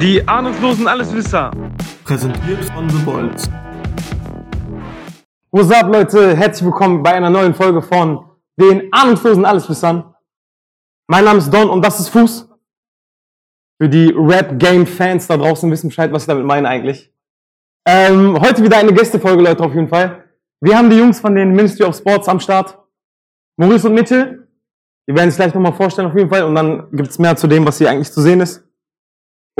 Die ahnungslosen Alleswisser. Präsentiert von The Bolts. What's up, Leute? Herzlich willkommen bei einer neuen Folge von den ahnungslosen Alleswissern. Mein Name ist Don und das ist Fuß. Für die Rap-Game-Fans da draußen wissen Bescheid, was ich damit meine eigentlich. Ähm, heute wieder eine Gästefolge, Leute, auf jeden Fall. Wir haben die Jungs von den Ministry of Sports am Start. Maurice und Mitchell. Die werden sich gleich nochmal vorstellen, auf jeden Fall. Und dann gibt's mehr zu dem, was hier eigentlich zu sehen ist.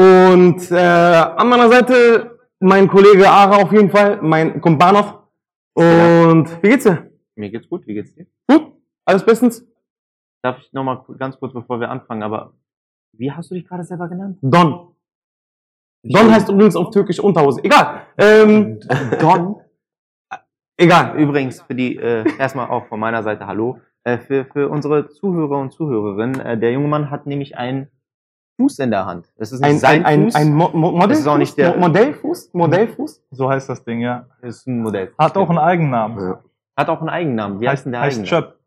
Und äh, an meiner Seite mein Kollege Ara auf jeden Fall, mein Kumpanov. Und wie geht's dir? Mir geht's gut, wie geht's dir? Gut? Alles bestens? Darf ich nochmal ganz kurz, bevor wir anfangen, aber wie hast du dich gerade selber genannt? Don. Don heißt übrigens auf Türkisch Unterhose. Egal. Ähm, Don? egal. Übrigens, für die, äh, erstmal auch von meiner Seite Hallo. Äh, für, für unsere Zuhörer und Zuhörerinnen, äh, der junge Mann hat nämlich einen Fuß in der Hand. Das ist nicht Ein, sein ein, ein, Fuß, ein Mo Mo Das ist auch nicht der- Mo Modellfuß? Modellfuß? So heißt das Ding, ja. das ist ein Modell. Hat auch einen Eigennamen. Hat auch einen Eigennamen. Wie heißt denn der heißt Eigenname? Chöp.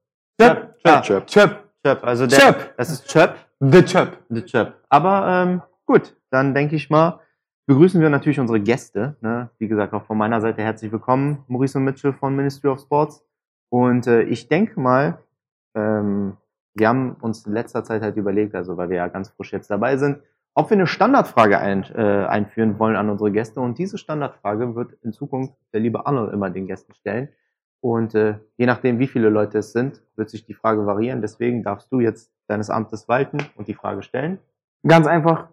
Chöp. Ah, Chöp. Chöp. Chöp. Also der, Chöp. Das ist Chöp. The Chöp. The Chöp. Aber ähm, gut, dann denke ich mal, begrüßen wir natürlich unsere Gäste. Ne? Wie gesagt, auch von meiner Seite herzlich willkommen, Maurice und Mitchell von Ministry of Sports. Und äh, ich denke mal, ähm, wir haben uns in letzter Zeit halt überlegt, also weil wir ja ganz frisch jetzt dabei sind, ob wir eine Standardfrage ein, äh, einführen wollen an unsere Gäste. Und diese Standardfrage wird in Zukunft der liebe Arnold immer den Gästen stellen. Und äh, je nachdem, wie viele Leute es sind, wird sich die Frage variieren. Deswegen darfst du jetzt deines Amtes walten und die Frage stellen. Ganz einfach.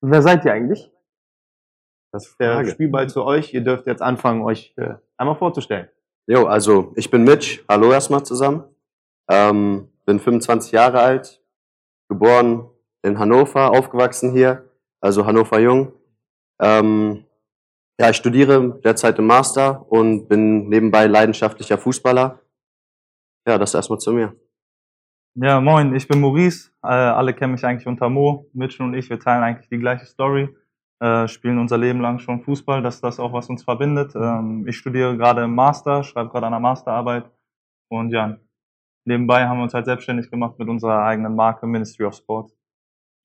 Wer seid ihr eigentlich? Das ist der Frage. Spielball zu euch. Ihr dürft jetzt anfangen, euch äh, einmal vorzustellen. Jo, also ich bin Mitch. Hallo erstmal zusammen. Ähm, bin 25 Jahre alt, geboren in Hannover, aufgewachsen hier, also Hannover Jung. Ähm, ja, ich studiere derzeit im Master und bin nebenbei leidenschaftlicher Fußballer. Ja, das erstmal zu mir. Ja, moin, ich bin Maurice. Äh, alle kennen mich eigentlich unter Mo. Mitchell und ich, wir teilen eigentlich die gleiche Story. Äh, spielen unser Leben lang schon Fußball. Das ist das auch, was uns verbindet. Ähm, ich studiere gerade im Master, schreibe gerade an der Masterarbeit. Und ja, nebenbei haben wir uns halt selbstständig gemacht mit unserer eigenen Marke Ministry of Sports.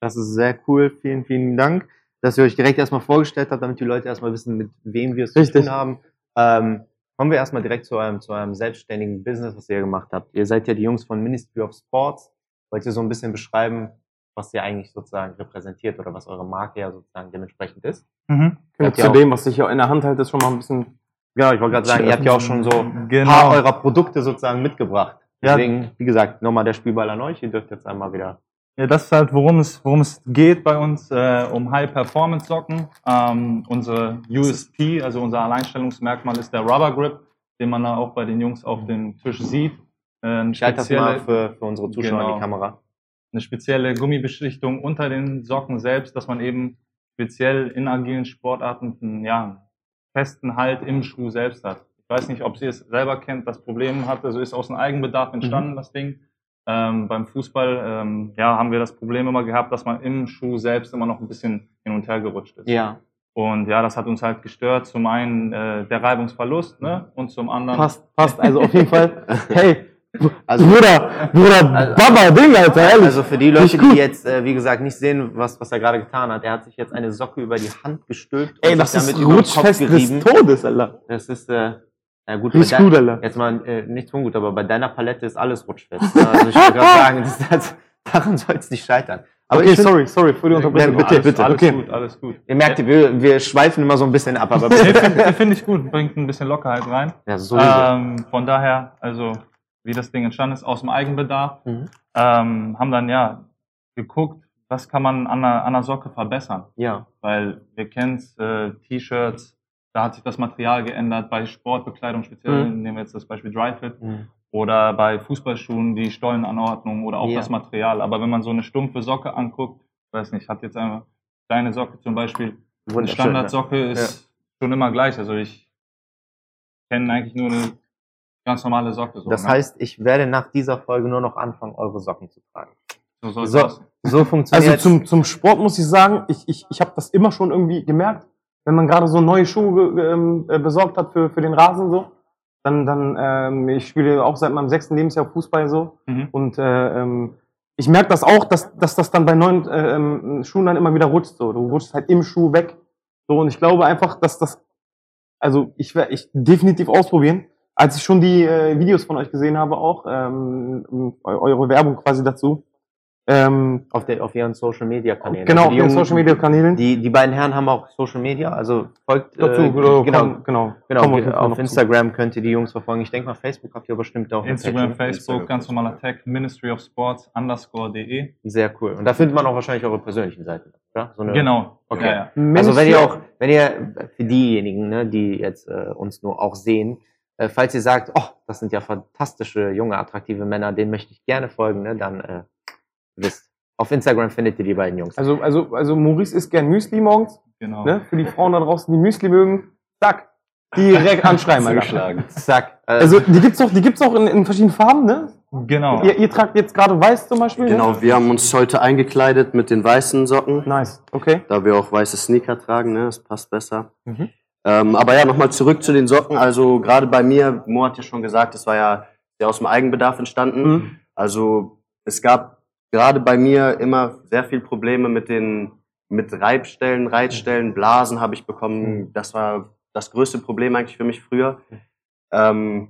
Das ist sehr cool. Vielen, vielen Dank, dass ihr euch direkt erstmal vorgestellt habt, damit die Leute erstmal wissen, mit wem wir es zu Richtig. tun haben. Ähm, kommen wir erstmal direkt zu eurem, zu eurem selbstständigen Business, was ihr gemacht habt. Ihr seid ja die Jungs von Ministry of Sports. Wollt ihr so ein bisschen beschreiben, was ihr eigentlich sozusagen repräsentiert oder was eure Marke ja sozusagen dementsprechend ist? Mhm. Ihr Zu dem, was ich hier in der Hand halte, ist schon mal ein bisschen. Genau, ich wollte gerade sagen, ihr habt ja auch schon so ein Genau. paar eurer Produkte sozusagen mitgebracht. Ja. Deswegen, wie gesagt, nochmal der Spielball an euch. Ihr dürft jetzt einmal wieder. Ja, das ist halt, worum es, worum es geht bei uns, äh, um High-Performance-Socken. Ähm, unsere USP, also unser Alleinstellungsmerkmal ist der Rubber Grip, den man da auch bei den Jungs auf dem Tisch sieht. Äh, Ich halte das mal für, für unsere Zuschauer in Genau. die Kamera. eine spezielle Gummibeschichtung unter den Socken selbst, dass man eben speziell in agilen Sportarten einen, ja, einen festen Halt im Schuh selbst hat. Ich weiß nicht, ob ihr es selber kennt, das Problem hat, also ist aus dem Eigenbedarf entstanden, das Ding. Ähm, beim Fußball ähm, ja, haben wir das Problem immer gehabt, dass man im Schuh selbst immer noch ein bisschen hin und her gerutscht ist. Ja. Und ja, das hat uns halt gestört. Zum einen äh, der Reibungsverlust ne? und zum anderen Passt, passt. Also auf jeden Fall. Hey, Also, Bruder, Bruder, Also- Baba, Ding, Alter, ehrlich. also für die Leute, die jetzt, äh, wie gesagt, nicht sehen, was, was er gerade getan hat, er hat sich jetzt eine Socke über die Hand gestülpt Ey, und das sich ist damit Kopf rutschfest des gerieben. Todes, Alter. Das ist, äh, ja gut, dein- gut, Alter. jetzt mal äh, nichts ungut, aber bei deiner Palette ist alles rutschfest. Ne? Also ich würde gerade sagen, das, das, daran soll es nicht scheitern. Aber okay, find- sorry, sorry für die Unterbrechung. bitte, alles, bitte. alles Okay. gut, alles gut. Ihr merkt, wir, wir schweifen immer so ein bisschen ab, aber bitte. Finde find ich gut, bringt ein bisschen Lockerheit rein. ja, sowieso. Ähm, von daher, also wie das Ding entstanden ist, aus dem Eigenbedarf, Mhm. ähm, haben dann ja geguckt, was kann man an einer, an einer Socke verbessern. Ja. Weil wir kennen äh, T-Shirts, da hat sich das Material geändert. Bei Sportbekleidung speziell, Mhm. nehmen wir jetzt das Beispiel Dryfit. Mhm. Oder bei Fußballschuhen die Stollenanordnung oder auch Ja. das Material. Aber wenn man so eine stumpfe Socke anguckt, weiß nicht, hat jetzt eine kleine Socke zum Beispiel, eine Standardsocke ist schon immer gleich. Also ich kenne eigentlich nur eine ganz normale Socke. So, Das ne? heißt, ich werde nach dieser Folge nur noch anfangen, eure Socken zu tragen. so soll So, das. so funktioniert Also zum, zum Sport muss ich sagen, ich, ich, ich habe das immer schon irgendwie gemerkt, wenn man gerade so neue Schuhe ähm, äh, besorgt hat für, für den Rasen so, dann, dann ähm, ich spiele auch seit meinem sechsten Lebensjahr Fußball so Mhm. und äh, ähm, ich merke das auch, dass, dass das dann bei neuen äh, ähm, Schuhen dann immer wieder rutscht. So. Du rutschst halt im Schuh weg. So, und ich glaube einfach, dass das, also ich werde ich definitiv ausprobieren. Als ich schon die äh, Videos von euch gesehen habe, auch ähm, eure Werbung quasi dazu, ähm, Auf, der, auf ihren Social Media Kanälen. genau, Also auf Jungen- Social Media Kanälen. Die, die beiden Herren haben auch Social Media, also folgt dazu, äh, genau, genau, komm, genau, genau auf, noch zu. Instagram könnt ihr die Jungs verfolgen. Ich denke mal, Facebook habt ihr bestimmt auch. Instagram, Page, ne? Facebook, ganz normaler Tag, Ministry of Sports, underscore.de. Sehr cool. Und da findet man auch wahrscheinlich eure persönlichen Seiten. Oder? So eine, Genau. Okay. Ja, ja. Also wenn ihr auch, wenn ihr für diejenigen, ne, die jetzt äh, uns nur auch sehen, äh, falls ihr sagt, oh, das sind ja fantastische, junge, attraktive Männer, denen möchte ich gerne folgen, ne, dann äh, wisst, auf Instagram findet ihr die beiden Jungs. Also, also, also Maurice isst gern Müsli morgens. Genau. Ne? Für die Frauen da draußen, die Müsli mögen, zack, direkt anschreiben. Zuschlagen. Zack. Also die gibt's auch, die gibt's auch in, in verschiedenen Farben, ne? Genau. Ihr, ihr tragt jetzt gerade weiß zum Beispiel. Ne? Genau, wir haben uns heute eingekleidet mit den weißen Socken, Nice, okay. da wir auch weiße Sneaker tragen, ne? Das passt besser. Mhm. Ähm, aber ja, nochmal zurück zu den Socken. Also gerade bei mir, Mo hat ja schon gesagt, das war ja sehr aus dem Eigenbedarf entstanden. Mhm. Also es gab gerade bei mir immer sehr viel Probleme mit den mit Reibstellen, Reizstellen, Blasen habe ich bekommen. Das war das größte Problem eigentlich für mich früher. Ähm,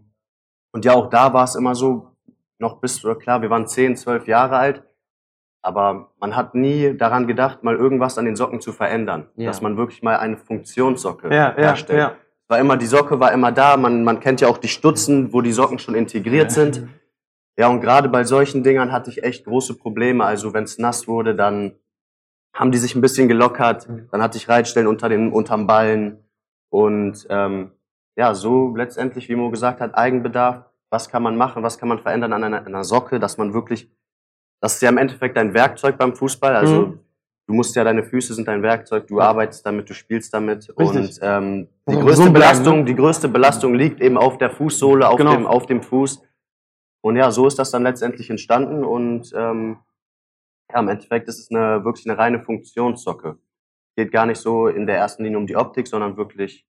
und ja, auch da war es immer so, noch bis, oder klar, wir waren 10, 12 Jahre alt, aber man hat nie daran gedacht, mal irgendwas an den Socken zu verändern. Ja. Dass man wirklich mal eine Funktionssocke Ja, ja, herstellt. ja. War immer, die Socke war immer da, man, man kennt ja auch die Stutzen, wo die Socken schon integriert sind. Ja, und gerade bei solchen Dingern hatte ich echt große Probleme. Also wenn es nass wurde, dann haben die sich ein bisschen gelockert. Dann hatte ich Reitstellen unter den unterm Ballen. Und ähm, ja, so letztendlich, wie Mo gesagt hat, Eigenbedarf. Was kann man machen? Was kann man verändern an einer, einer Socke, dass man wirklich, das ist ja im Endeffekt dein Werkzeug beim Fußball. Also Mhm. du musst ja, deine Füße sind dein Werkzeug. Du arbeitest damit, du spielst damit. Richtig. Und ähm, die Also größte Belastung, ne? die größte Belastung liegt eben auf der Fußsohle, auf Genau. dem, auf dem Fuß. Und ja, so ist das dann letztendlich entstanden und ähm, ja, im Endeffekt ist es eine, wirklich eine reine Funktionssocke. Geht gar nicht so in der ersten Linie um die Optik, sondern wirklich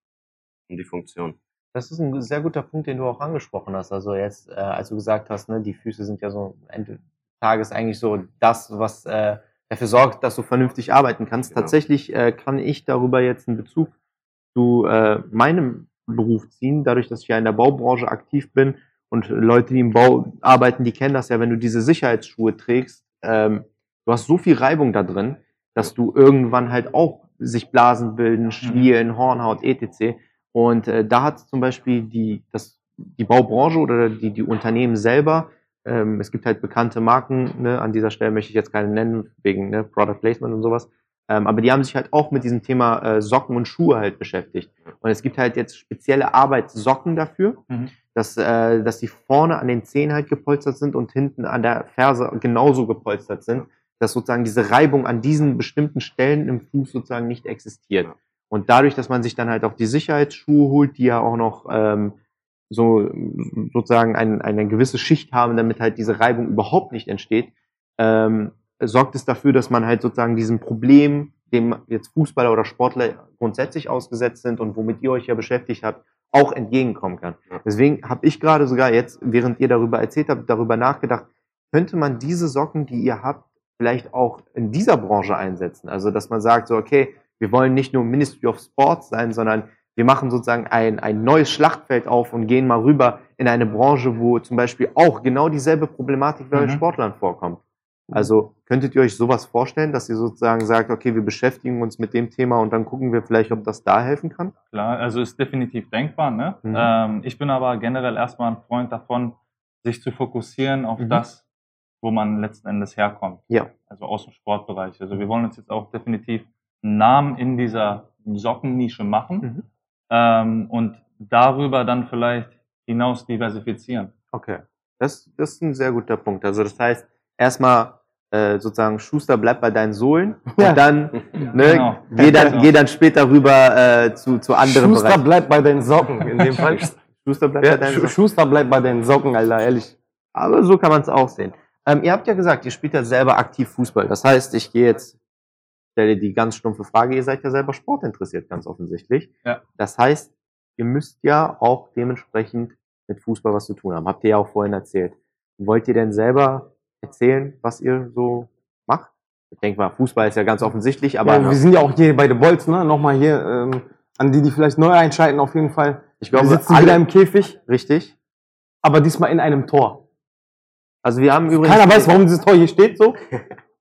um die Funktion. Das ist ein sehr guter Punkt, den du auch angesprochen hast. Also jetzt, äh, als du gesagt hast, ne, die Füße sind ja so am Ende des Tages eigentlich so das, was äh, dafür sorgt, dass du vernünftig arbeiten kannst. Genau. Tatsächlich äh, kann ich darüber jetzt einen Bezug zu äh, meinem Beruf ziehen, dadurch, dass ich ja in der Baubranche aktiv bin und Leute, die im Bau arbeiten, die kennen das ja, wenn du diese Sicherheitsschuhe trägst, ähm, du hast so viel Reibung da drin, dass du irgendwann halt auch sich Blasen bilden, Schwielen, Hornhaut, etc. Und äh, da hat zum Beispiel die, das, die Baubranche oder die, die Unternehmen selber, ähm, es gibt halt bekannte Marken, ne, an dieser Stelle möchte ich jetzt keine nennen, wegen ne, Product Placement und sowas, ähm, aber die haben sich halt auch mit diesem Thema äh, Socken und Schuhe halt beschäftigt. Und es gibt halt jetzt spezielle Arbeitssocken dafür, Mhm. Dass, äh, dass die vorne an den Zehen halt gepolstert sind und hinten an der Ferse genauso gepolstert sind, dass sozusagen diese Reibung an diesen bestimmten Stellen im Fuß sozusagen nicht existiert. Ja. Und dadurch, dass man sich dann halt auch die Sicherheitsschuhe holt, die ja auch noch ähm, so sozusagen ein, eine gewisse Schicht haben, damit halt diese Reibung überhaupt nicht entsteht, ähm, sorgt es dafür, dass man halt sozusagen diesem Problem, dem jetzt Fußballer oder Sportler grundsätzlich ausgesetzt sind und womit ihr euch ja beschäftigt habt, auch entgegenkommen kann. Deswegen habe ich gerade sogar jetzt, während ihr darüber erzählt habt, darüber nachgedacht, könnte man diese Socken, die ihr habt, vielleicht auch in dieser Branche einsetzen? Also, dass man sagt, so, okay, wir wollen nicht nur Ministry of Sports sein, sondern wir machen sozusagen ein, ein neues Schlachtfeld auf und gehen mal rüber in eine Branche, wo zum Beispiel auch genau dieselbe Problematik bei Mhm. Sportlern vorkommt. Also könntet ihr euch sowas vorstellen, dass ihr sozusagen sagt, okay, wir beschäftigen uns mit dem Thema und dann gucken wir vielleicht, ob das da helfen kann? Klar, also ist definitiv denkbar. Ne? Mhm. Ähm, ich bin aber generell erstmal ein Freund davon, sich zu fokussieren auf Mhm. das, wo man letzten Endes herkommt. Ja. Also aus dem Sportbereich. Also wir wollen uns jetzt auch definitiv einen Namen in dieser Sockennische machen Mhm. ähm, und darüber dann vielleicht hinaus diversifizieren. Okay. Das, das ist ein sehr guter Punkt. Also das heißt, erstmal äh, sozusagen Schuster bleibt bei deinen Sohlen Ja. und dann, ne, Genau. geh, dann Genau. geh dann später rüber äh, zu, zu anderen Schuster Bereichen. bleibt bei den Socken, in dem Fall. Schuster bleibt ja, bei deinen Sohlen. Schuster bleibt bei den Socken, Alter, ehrlich. Aber so kann man es auch sehen. Ähm, ihr habt ja gesagt, ihr spielt ja selber aktiv Fußball. Das heißt, ich gehe jetzt, stelle die ganz stumpfe Frage, ihr seid ja selber sportinteressiert, ganz offensichtlich. Ja. Das heißt, ihr müsst ja auch dementsprechend mit Fußball was zu tun haben. Habt ihr ja auch vorhin erzählt. Wollt ihr denn selber erzählen, was ihr so macht? Ich denke mal, Fußball ist ja ganz offensichtlich, aber ja, wir sind ja auch hier bei The Bolts, ne? Nochmal hier, ähm, an die, die vielleicht neu einschalten, auf jeden Fall. ich glaube, wir sitzen alle, wieder im Käfig, richtig. aber diesmal in einem Tor. Also wir haben übrigens Keiner weiß, warum dieses Tor hier steht, so.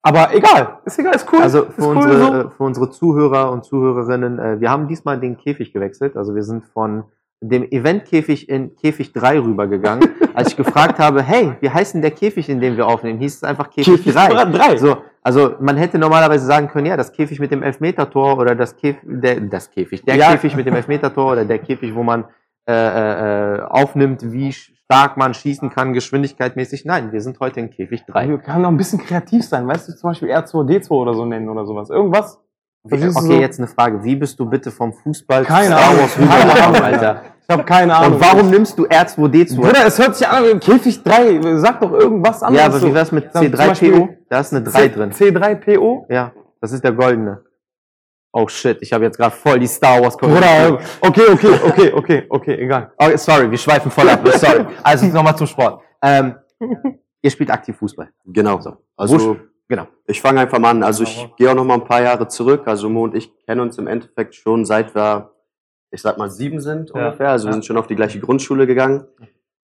Aber egal, ist egal, ist cool. Also für cool, unsere, so. äh, für unsere Zuhörer und Zuhörerinnen, äh, wir haben diesmal den Käfig gewechselt. Also wir sind von dem Eventkäfig in Käfig 3 rübergegangen. Als ich gefragt habe, hey, wie heißt denn der Käfig, in dem wir aufnehmen, hieß es einfach Käfig, Käfig 3. drei. So, also man hätte normalerweise sagen können, ja, das Käfig mit dem Elfmetertor oder das Käfig, der, das Käfig, der Ja. Käfig mit dem Elfmetertor oder der Käfig, wo man äh, äh, aufnimmt, wie stark man schießen kann, geschwindigkeitmäßig. Nein, wir sind heute in Käfig 3. Wir können noch ein bisschen kreativ sein, weißt du, zum Beispiel R2D2 oder so nennen oder sowas. Irgendwas. Wie, okay, so? jetzt eine Frage. Wie bist du bitte vom Fußball Keine zu Star Ahnung. Wars Keine rübergekommen, Ahnung, Alter? Ich habe keine Ahnung. Und warum nimmst du R2D2? Bruder, es hört sich an, Käfig 3, sag doch irgendwas anderes. ja, aber wie wär's mit Dann zum Beispiel C3PO? Da ist eine 3 drin. C3PO? Ja, das ist der goldene. Oh shit, ich habe jetzt gerade voll die Star Wars Bruder, okay, okay, okay, okay, okay, egal. Oh, sorry, wir schweifen voll ab. Sorry. Also nochmal zum Sport. Ähm, ihr spielt aktiv Fußball. Genau. So. Also Genau. ich fange einfach mal an. Also ich gehe auch noch mal ein paar Jahre zurück. Also Mo und ich kennen uns im Endeffekt schon seit wir, ich sag mal, sieben sind Ja. ungefähr. Also wir sind schon auf die gleiche Grundschule gegangen.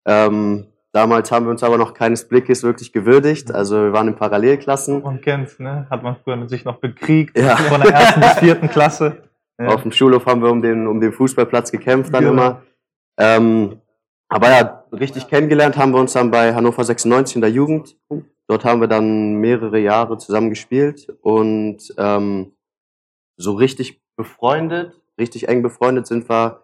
Ähm, damals haben wir uns aber noch keines Blickes wirklich gewürdigt. Also wir waren in Parallelklassen. Man kennt's, ne? Hat man früher sich noch bekriegt. Ja. Von der ersten bis vierten Klasse. Ja. Auf dem Schulhof haben wir um den, um den Fußballplatz gekämpft dann Genau. immer. Ähm, aber ja, richtig kennengelernt haben wir uns dann bei Hannover 96 in der Jugend. Dort haben wir dann mehrere Jahre zusammen gespielt und ähm, so richtig befreundet, richtig eng befreundet sind wir,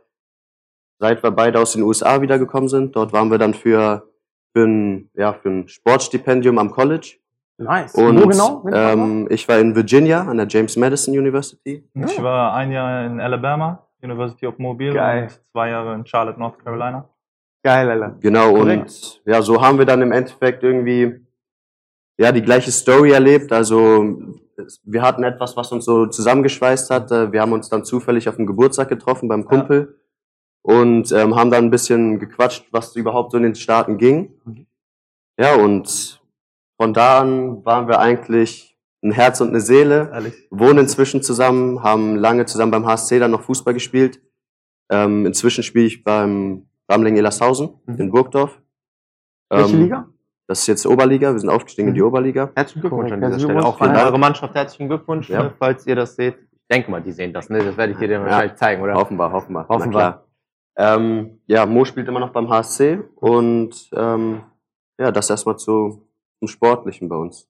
seit wir beide aus den USA wiedergekommen sind. Dort waren wir dann für, für, ein, ja, für ein Sportstipendium am College. Nice. Und Wo genau? ähm, ich war in Virginia an der James Madison University. Ich war ein Jahr in Alabama, University of Mobile, Geil. und zwei Jahre in Charlotte, North Carolina. Geil, Alter. Genau, Korrekt. und ja, so haben wir dann im Endeffekt irgendwie ja die gleiche Story erlebt. Also wir hatten etwas, was uns so zusammengeschweißt hat. Äh, Wir haben uns dann zufällig auf dem Geburtstag getroffen beim Kumpel und ähm, haben dann ein bisschen gequatscht, was überhaupt so in den Staaten ging. Ja, und von da an waren wir eigentlich ein Herz und eine Seele Ehrlich. wohnen inzwischen zusammen, haben lange zusammen beim HSC dann noch Fußball gespielt. Ähm, inzwischen spiele ich beim Ramling Ellershausen in Burgdorf. Welche Ähm, Liga? Das ist jetzt Oberliga, wir sind aufgestiegen in die Oberliga. Herzlichen Glückwunsch an dieser Herzlichen Stelle. Auch an eure Mannschaft herzlichen Glückwunsch, Ja. falls ihr das seht. Ich denke mal, die sehen das, ne? Das werde ich dir dann wahrscheinlich zeigen, oder? Hoffen wir, hoffen wir. Hoffen Na klar. Ähm, ja, Mo spielt immer noch beim HSC und ähm, ja, das erstmal zu, zum Sportlichen bei uns.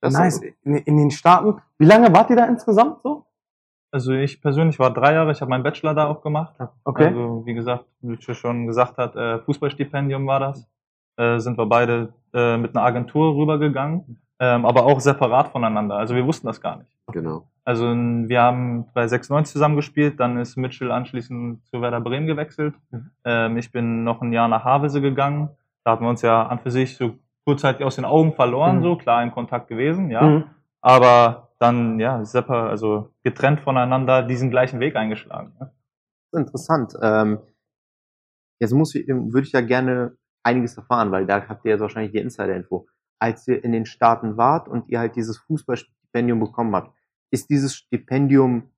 Das ist nice. In, in den Staaten. Wie lange wart ihr da insgesamt so? Also ich persönlich war drei Jahre, ich habe meinen Bachelor da auch gemacht. Okay. Also wie gesagt, wie Lucio schon gesagt hat, äh, Fußballstipendium war das. Äh, sind wir beide äh, mit einer Agentur rübergegangen, ähm, aber auch separat voneinander. Also wir wussten das gar nicht. Genau. Also wir haben bei 96 zusammen gespielt, dann ist Mitchell anschließend zu Werder Bremen gewechselt. Ähm, ich bin noch ein Jahr nach Havelse gegangen. Da hatten wir uns ja an für sich so kurzzeitig aus den Augen verloren, Mhm. so klar in Kontakt gewesen, ja. Mhm. Aber dann ja separ also getrennt voneinander diesen gleichen Weg eingeschlagen. Ne? Interessant. Ähm, jetzt muss ich, würde ich ja gerne einiges erfahren, weil da habt ihr jetzt wahrscheinlich die Insider-Info. Als ihr in den Staaten wart und ihr halt dieses Fußballstipendium bekommen habt, ist dieses Stipendium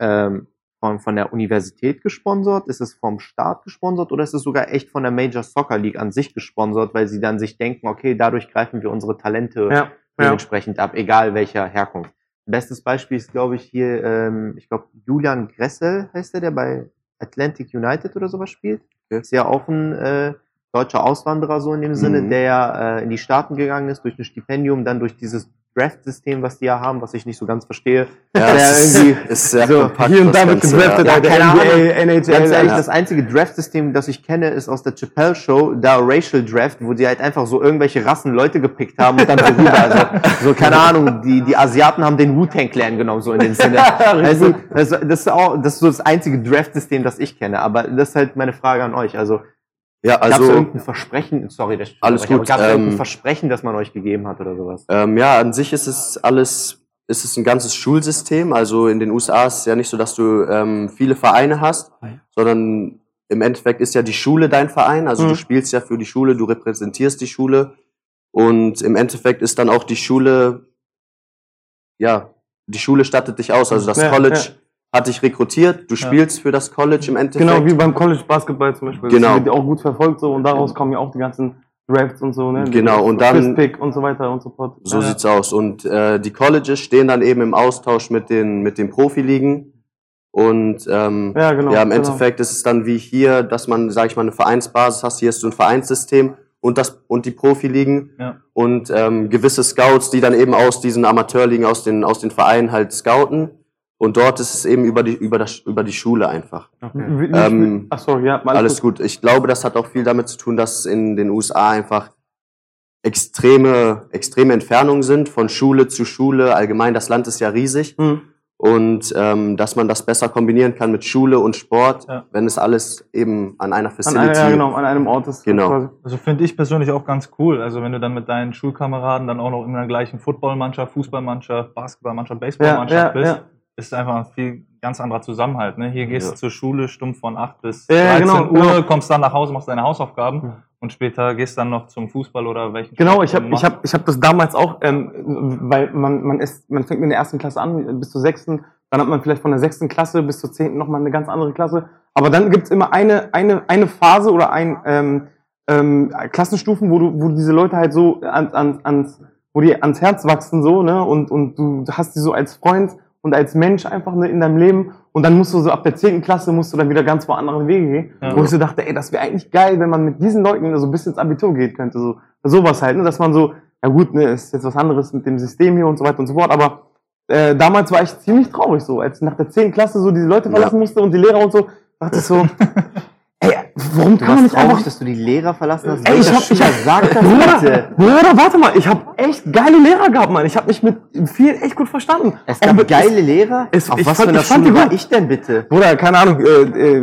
ähm, von, von der Universität gesponsert? Ist es vom Staat gesponsert oder ist es sogar echt von der Major Soccer League an sich gesponsert, weil sie dann sich denken, okay, dadurch greifen wir unsere Talente Ja. Ja. dementsprechend ab, egal welcher Herkunft. Bestes Beispiel ist, glaube ich, hier, ähm, ich glaube, Julian Gressel heißt der, der bei Atlantic United oder sowas spielt. Ja. Ist ja auch ein äh, deutscher Auswanderer so in dem Sinne, Mhm. der ja äh, in die Staaten gegangen ist durch ein Stipendium, dann durch dieses Draft-System, was die ja haben, was ich nicht so ganz verstehe. Ja, Der ist, irgendwie ist sehr so kompakt. Hier und das da wird gedraftet, Ja, Alter. keine NBA, Ahnung. NHL. Ganz ehrlich, ja. das einzige Draft-System, das ich kenne, ist aus der Chappelle Show, da Racial Draft, wo die halt einfach so irgendwelche Rassen Leute gepickt haben und dann so rüber. Also, so, keine Ahnung, die, die Asiaten haben den Wu-Tang Clan genommen, so in den Sinne. Also, das, das ist auch, das ist so das einzige Draft-System, das ich kenne. Aber das ist halt meine Frage an euch. Also, Ja, gab es also irgendein Versprechen, sorry, das Alles gut, Gab es ähm, irgendein Versprechen, das man euch gegeben hat oder sowas? Ähm, ja, an sich ist es alles, ist es ein ganzes Schulsystem. Also in den USA ist es ja nicht so, dass du ähm, viele Vereine hast, sondern im Endeffekt ist ja die Schule dein Verein. Also Mhm. du spielst ja für die Schule, du repräsentierst die Schule. Und im Endeffekt ist dann auch die Schule, ja, die Schule stattet dich aus. Also das Ja, College ja. Hat dich rekrutiert, du spielst für das College im Endeffekt. Genau, wie beim College Basketball zum Beispiel. Genau. Das wird auch gut verfolgt so und daraus kommen ja auch die ganzen Drafts und so, ne? Genau, und dann- First Pick und so weiter und so fort. So ja. sieht's aus. Und äh, die Colleges stehen dann eben im Austausch mit den, mit den Profiligen. Und ähm, Ja, genau. ja, im genau. Endeffekt ist es dann wie hier, dass man, sage ich mal, eine Vereinsbasis hast. Hier hast du ein Vereinssystem und das und die Profiligen Ja. und ähm, gewisse Scouts, die dann eben aus diesen Amateurligen, aus den aus den Vereinen halt scouten. Und dort ist es eben über die über das über die Schule einfach. Wie- Ähm, Ach so, ja, mal Alles gut. Ich glaube, das hat auch viel damit zu tun, dass in den USA einfach extreme, extreme Entfernungen sind von Schule zu Schule. Allgemein, das Land ist ja riesig. Hm. Und ähm, dass man das besser kombinieren kann mit Schule und Sport, Ja. wenn es alles eben an einer An, Facility. einem, ja, genau, an einem Ort ist. Genau. Also finde ich persönlich auch ganz cool. Also wenn du dann mit deinen Schulkameraden dann auch noch in der gleichen Footballmannschaft, Fußballmannschaft, Basketballmannschaft, Baseballmannschaft Ja, ja, bist, ist einfach ein viel ganz anderer Zusammenhalt. Ne? Hier gehst Ja. du zur Schule stumpf von 8 bis Ja, 13 genau, Uhr, genau. kommst dann nach Hause, machst deine Hausaufgaben Ja. und später gehst dann noch zum Fußball oder welchen Genau, Sport ich habe ich hab, ich hab das damals auch, ähm, weil man, man, ist, man fängt mit der ersten Klasse an, bis zur sechsten, dann hat man vielleicht von der sechsten Klasse bis zur zehnten nochmal eine ganz andere Klasse. Aber dann gibt's immer eine, eine, eine Phase oder ein ähm, ähm, Klassenstufen, wo du, wo diese Leute halt so an, an, ans, wo die ans Herz wachsen so, ne? Und, und du hast die so als Freund und als Mensch einfach in deinem Leben. Und dann musst du so ab der zehnten Klasse musst du dann wieder ganz wo andere Wege gehen. Ja. Wo ich so dachte, ey, das wäre eigentlich geil, wenn man mit diesen Leuten so bisschen ins Abitur geht könnte. So sowas halt, ne? dass man so, ja gut, ne, ist jetzt was anderes mit dem System hier und so weiter und so fort, aber äh, damals war ich ziemlich traurig so, als ich nach der 10. Klasse so diese Leute verlassen musste und die Lehrer und so, dachte ich so, warum Du kann man nicht traurig, einfach... dass du die Lehrer verlassen hast. Ey, ich hab, ich hab, sagt das Bruder, bitte? Bruder, warte mal, ich hab echt geile Lehrer gehabt, Mann. Ich hab mich mit vielen echt gut verstanden. Es gab mit- geile Lehrer? es- Auf ich was fand- für die Schule war ich denn bitte? Bruder, keine Ahnung, äh, äh,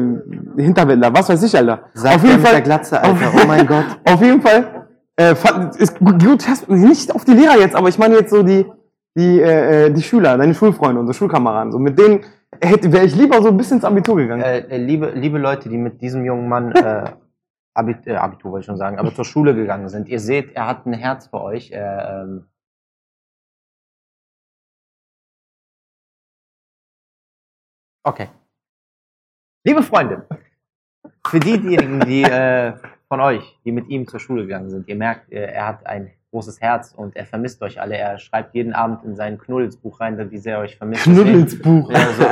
Hinterwäldler, was weiß ich, Alter. Sag der mit der Glatze, Alter. Oh mein Gott. Auf jeden Fall, äh, fand, ist gut, nicht auf die Lehrer jetzt, aber ich meine jetzt so die, die, äh, äh, die Schüler, deine Schulfreunde, unsere Schulkameraden, so mit denen hätte, wäre ich lieber so ein bisschen ins Abitur gegangen. Äh, äh, liebe, liebe Leute, die mit diesem jungen Mann äh, Abit äh, Abitur wollte ich schon sagen, aber zur Schule gegangen sind. Ihr seht, er hat ein Herz für euch. Äh, ähm, okay. Liebe Freunde, für die, diejenigen, die äh, von euch, die mit ihm zur Schule gegangen sind, ihr merkt, äh, er hat ein großes Herz und er vermisst euch alle. Er schreibt jeden Abend in sein Knuddelsbuch rein, wie sehr er euch vermisst. Knuddelsbuch. Ja, so,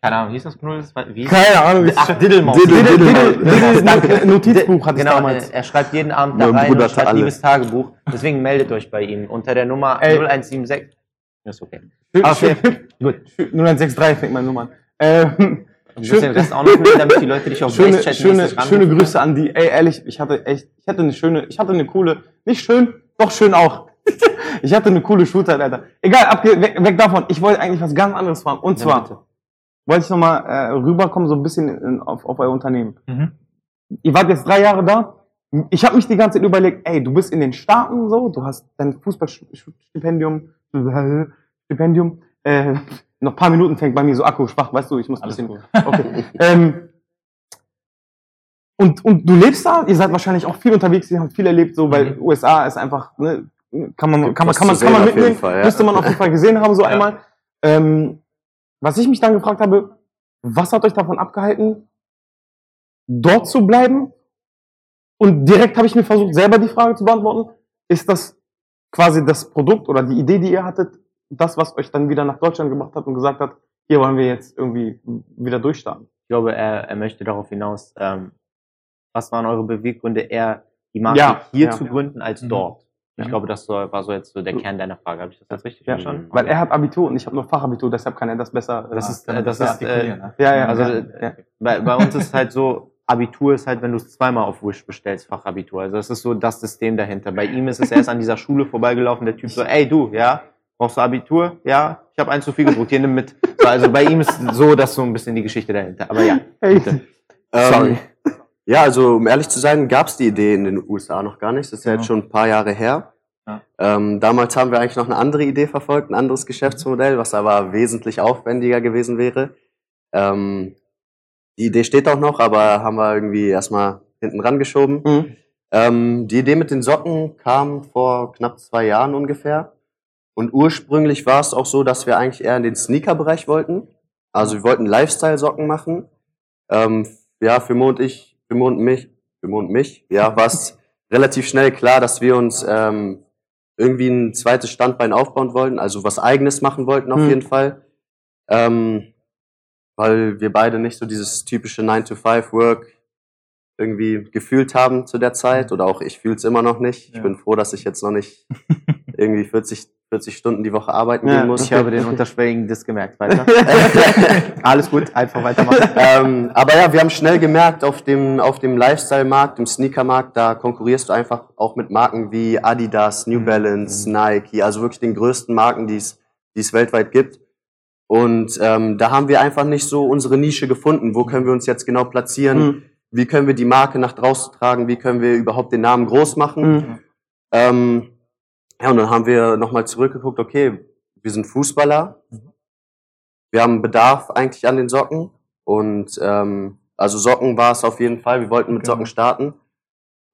keine Ahnung, hieß das Knuddels? Wie? Keine Ahnung, wie Ach, Diddelmaus. Diddle, Diddle, Diddle-. Notizbuch hatte ich genau, damals. äh, Er schreibt jeden Abend da rein und schreibt liebes Tagebuch. Deswegen meldet euch bei ihm unter der Nummer Ey. 0176. Ist okay. Schön, Okay. gut. 0163 fängt meine Nummer an. Ähm, den Rest auch noch nehmen, damit die Leute dich auf schöne, schöne, schöne Grüße an die. Ey, ehrlich, ich hatte echt, ich hatte eine schöne, ich hatte eine coole, nicht schön, doch schön auch. ich hatte eine coole Schulzeit, Alter. Egal, abge weg, weg davon. Ich wollte eigentlich was ganz anderes fragen. Und zwar wollte ich nochmal äh, rüberkommen, so ein bisschen in, auf, auf euer Unternehmen. Mhm. Ihr wart jetzt drei Jahre da. Ich habe mich die ganze Zeit überlegt, ey, du bist in den Staaten so, du hast dein Fußballstipendium, Stipendium, äh, noch ein paar Minuten fängt bei mir so Akku schwach, weißt du, ich muss ein Alles bisschen. gut. Okay. ähm, und, und du lebst da, ihr seid wahrscheinlich auch viel unterwegs, ihr habt viel erlebt, so, weil Mhm. USA ist einfach, ne, kann man, Gibt kann man, kann man, kann man mitnehmen, Fall, ja. müsste man auf jeden Fall gesehen haben, so Ja. einmal. Ähm, was ich mich dann gefragt habe, was hat euch davon abgehalten, dort zu bleiben? Und direkt habe ich mir versucht, selber die Frage zu beantworten. Ist das quasi das Produkt oder die Idee, die ihr hattet, das, was euch dann wieder nach Deutschland gebracht hat und gesagt hat, hier wollen wir jetzt irgendwie wieder durchstarten? Ich glaube, er, er möchte darauf hinaus, ähm, was waren eure Beweggründe, eher die Marke Ja, hier ja. zu gründen als Mhm. dort? Ich Ja. glaube, das war so jetzt so der Kern deiner Frage. Habe ich das jetzt richtig Ja, verstanden? Weil er hat Abitur und ich habe nur Fachabitur, deshalb kann er das besser. Das ist, äh, das ist, äh, ne? ja, ja, also, ja, äh. Bei, bei uns ist halt so, Abitur ist halt, wenn du es zweimal auf Wish bestellst, Fachabitur. Also das ist so das System dahinter. Bei ihm ist es erst an dieser Schule vorbeigelaufen, der Typ so, ey du, ja, brauchst du Abitur? Ja, ich habe eins zu viel gedruckt, hier nimm mit. So, also bei ihm ist so das so ein bisschen die Geschichte dahinter. Aber ja, Hey, bitte. Sorry. Ähm, ja, also um ehrlich zu sein, gab es die Idee in den USA noch gar nicht. Das ist ja Genau. jetzt schon ein paar Jahre her. Ja. Ähm, damals haben wir eigentlich noch eine andere Idee verfolgt, ein anderes Geschäftsmodell, was aber wesentlich aufwendiger gewesen wäre. Ähm, die Idee steht auch noch, aber haben wir irgendwie erstmal hinten rangeschoben. Mhm. Ähm, die Idee mit den Socken kam vor knapp zwei Jahren ungefähr. Und ursprünglich war es auch so, dass wir eigentlich eher in den Sneaker-Bereich wollten. Also wir wollten Lifestyle-Socken machen. Ähm, ja, für Mo und ich, für Mo und mich, für Mo und mich, ja, war es relativ schnell klar, dass wir uns ähm, irgendwie ein zweites Standbein aufbauen wollten, also was eigenes machen wollten auf Hm. jeden Fall. Ähm, weil wir beide nicht so dieses typische 9-to-5-Work irgendwie gefühlt haben zu der Zeit oder auch ich fühle es immer noch nicht. Ich Ja. bin froh, dass ich jetzt noch nicht irgendwie 40, 40 Stunden die Woche arbeiten Ja, gehen muss. Ich habe den unterschwelligen Diss gemerkt. Weiter. Alles gut, einfach weitermachen. ähm, aber ja, wir haben schnell gemerkt, auf dem, auf dem Lifestyle-Markt, im Sneaker-Markt, da konkurrierst du einfach auch mit Marken wie Adidas, New Balance, Nike, also wirklich den größten Marken, die es, die es weltweit gibt. Und ähm, da haben wir einfach nicht so unsere Nische gefunden. Wo können wir uns jetzt genau platzieren? Mhm. Wie können wir die Marke nach draußen tragen? Wie können wir überhaupt den Namen groß machen? Mhm. Ähm, ja, und dann haben wir nochmal zurückgeguckt, okay, wir sind Fußballer. Wir haben Bedarf eigentlich an den Socken. Und ähm, also Socken war es auf jeden Fall. Wir wollten mit Genau. Socken starten.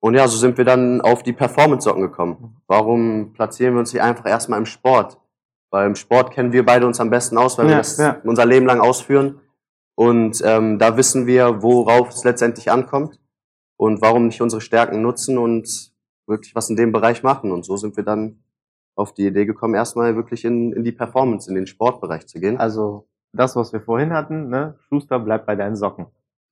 Und ja, so sind wir dann auf die Performance-Socken gekommen. Warum platzieren wir uns hier einfach erstmal im Sport? Weil im Sport kennen wir beide uns am besten aus, weil wir Ja, das ja. unser Leben lang ausführen. Und ähm, da wissen wir, worauf es letztendlich ankommt und warum nicht unsere Stärken nutzen und wirklich was in dem Bereich machen. Und so sind wir dann auf die Idee gekommen, erstmal wirklich in, in die Performance, in den Sportbereich zu gehen. Also, das, was wir vorhin hatten, ne? Schuster bleibt bei deinen Socken.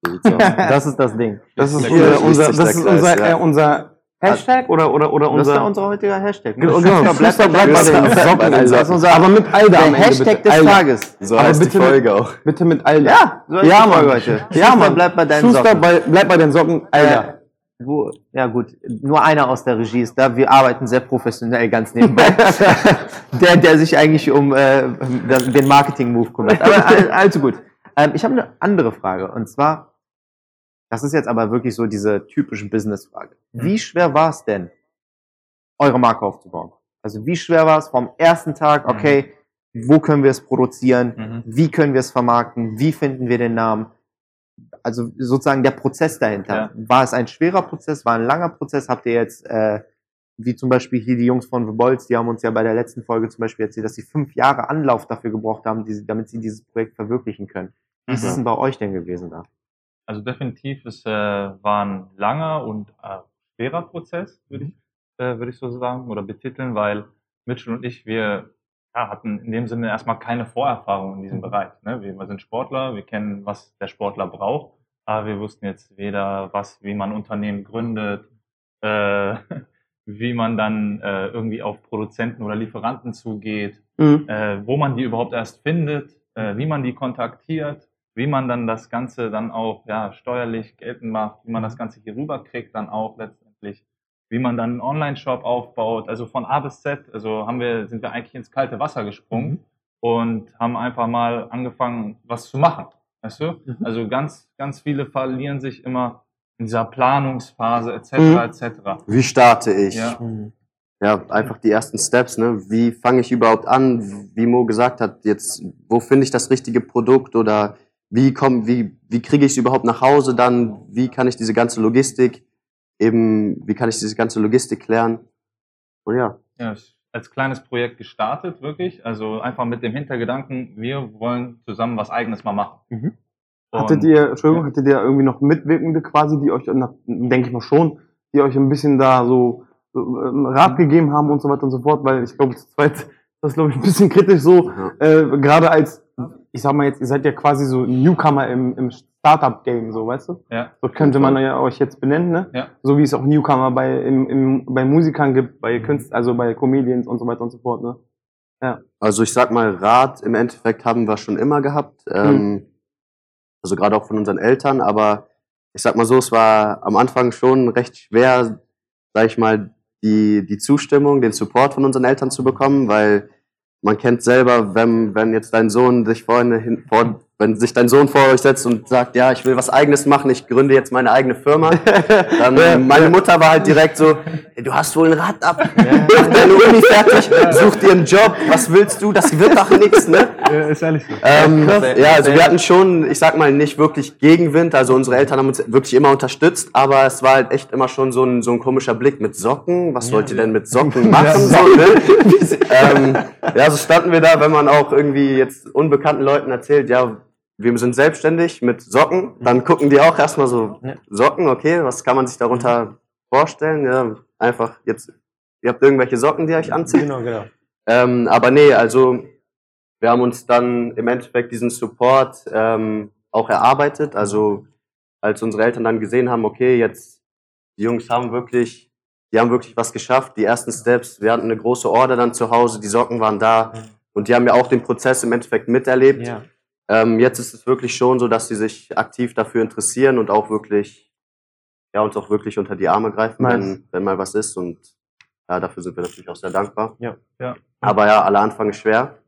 Das ist das Ding. Das ist unser, schließt das ist unser, ja. äh, unser Hashtag oder, oder, oder Das ist ja unser. unser heutiger Hashtag. ne? Genau, genau. Schuster bleibt Schuster bleibt bei Schuster den Socken. den Alter. Socken. unser, aber mit Alda Der am Ende. Hashtag bitte. des Alda. Tages. So Aber heißt die bitte- Folge auch. Bitte mit Alda. Ja, so heißt ja die Folge Mann. heute. Ja, Schuster Mann. bleibt bei deinen Schuster Socken. bei, bleibt bei den Socken. Alter. Ja. Wo, ja gut, nur einer aus der Regie ist da. Wir arbeiten sehr professionell ganz nebenbei. der, der sich eigentlich um äh, das, den Marketing-Move kümmert. Aber all, allzu gut. Ähm, ich habe eine andere Frage. Und zwar, das ist jetzt aber wirklich so diese typische Business-Frage. Wie schwer war es denn, eure Marke aufzubauen? Also wie schwer war es vom ersten Tag, okay, wo können wir es produzieren? Mhm. Wie können wir es vermarkten? Wie finden wir den Namen? Also sozusagen der Prozess dahinter. Ja. War es ein schwerer Prozess? War ein langer Prozess? Habt ihr jetzt, äh, wie zum Beispiel hier die Jungs von The Bolts, die haben uns ja bei der letzten Folge zum Beispiel erzählt, dass sie fünf Jahre Anlauf dafür gebraucht haben, die, damit sie dieses Projekt verwirklichen können. Wie ist es Mhm. denn bei euch denn gewesen da? Also definitiv, es äh, war ein langer und äh, schwerer Prozess, würde ich, äh, würde ich so sagen, oder betiteln, weil Mitchell und ich, wir ja, hatten in dem Sinne erstmal keine Vorerfahrung in diesem Bereich. Ne? Wir, wir sind Sportler, wir kennen, was der Sportler braucht, aber wir wussten jetzt weder, was, wie man Unternehmen gründet, äh, wie man dann äh, irgendwie auf Produzenten oder Lieferanten zugeht, Mhm. äh, wo man die überhaupt erst findet, äh, wie man die kontaktiert, wie man dann das Ganze dann auch ja, steuerlich geltend macht, wie man das Ganze hier rüberkriegt dann auch letztendlich, wie man dann einen Online-Shop aufbaut, also von A bis Z, also haben wir, sind wir eigentlich ins kalte Wasser gesprungen und haben einfach mal angefangen, was zu machen. Weißt du? Mhm. Also ganz, ganz viele verlieren sich immer in dieser Planungsphase etc. Mhm. etc. Wie starte ich? Ja. Ja, einfach die ersten Steps, ne? Wie fange ich überhaupt an? Wie Mo gesagt hat, jetzt, wo finde ich das richtige Produkt oder wie komm, wie, wie kriege ich es überhaupt nach Hause dann? Wie kann ich diese ganze Logistik eben, wie kann ich diese ganze Logistik klären? Und ja, ja, als kleines Projekt gestartet, wirklich. Also einfach mit dem Hintergedanken, wir wollen zusammen was Eigenes mal machen. Mhm. Hattet ihr, Entschuldigung, hattet ihr irgendwie noch Mitwirkende quasi, die euch, denke ich mal schon, die euch ein bisschen da so äh, Rat gegeben haben und so weiter und so fort, weil ich glaube, zu zweit ist das glaube ich ein bisschen kritisch so, Ja. äh, gerade als, ich sag mal jetzt, ihr seid ja quasi so Newcomer im, im Startup-Game, so, weißt du? Ja, So könnte man ja euch jetzt benennen, ne? Ja. So wie es auch Newcomer bei, im, im, bei Musikern gibt, bei Künstlern, also bei Comedians und so weiter und so fort, ne? also ich sag mal, Rat im Endeffekt haben wir schon immer gehabt. Ähm, also gerade auch von unseren Eltern, aber ich sag mal so, es war am Anfang schon recht schwer, sag ich mal, die, die Zustimmung, den Support von unseren Eltern zu bekommen, weil man kennt selber, wenn, wenn jetzt dein Sohn sich vorne hin, vor, wenn sich dein Sohn vor euch setzt und sagt, ja, ich will was eigenes machen, ich gründe jetzt meine eigene Firma, dann meine Mutter war halt direkt so, "Ey, du hast wohl ein Rad ab, mach deine Uni fertig, such dir einen Job, was willst du, das wird doch nichts, ne? Ja, ist ehrlich so. Ähm, ja, also wir hatten schon, ich sag mal, nicht wirklich Gegenwind. Also unsere Eltern haben uns wirklich immer unterstützt, aber es war halt echt immer schon so ein, so ein komischer Blick mit Socken. Was wollt ihr denn mit Socken machen? So, ne? ähm, ja, so standen wir da, wenn man auch irgendwie jetzt unbekannten Leuten erzählt, ja, wir sind selbstständig mit Socken, dann gucken die auch erstmal so, Socken, okay, was kann man sich darunter vorstellen? Ja, einfach jetzt, ihr habt irgendwelche Socken, die euch anziehen. Genau, genau. Ähm, aber nee, also wir haben uns dann im Endeffekt diesen Support ähm, auch erarbeitet. Also als unsere Eltern dann gesehen haben, okay, jetzt die Jungs haben wirklich, die haben wirklich was geschafft, die ersten Steps. Wir hatten eine große Order dann zu Hause, die Socken waren da und die haben ja auch den Prozess im Endeffekt miterlebt. Ja. Ähm, jetzt ist es wirklich schon so, dass sie sich aktiv dafür interessieren und auch wirklich, ja, uns auch wirklich unter die Arme greifen, Nice. wenn, wenn mal was ist. Und ja, dafür sind wir natürlich auch sehr dankbar. Ja. Ja. Aber ja, aller Anfang ist schwer.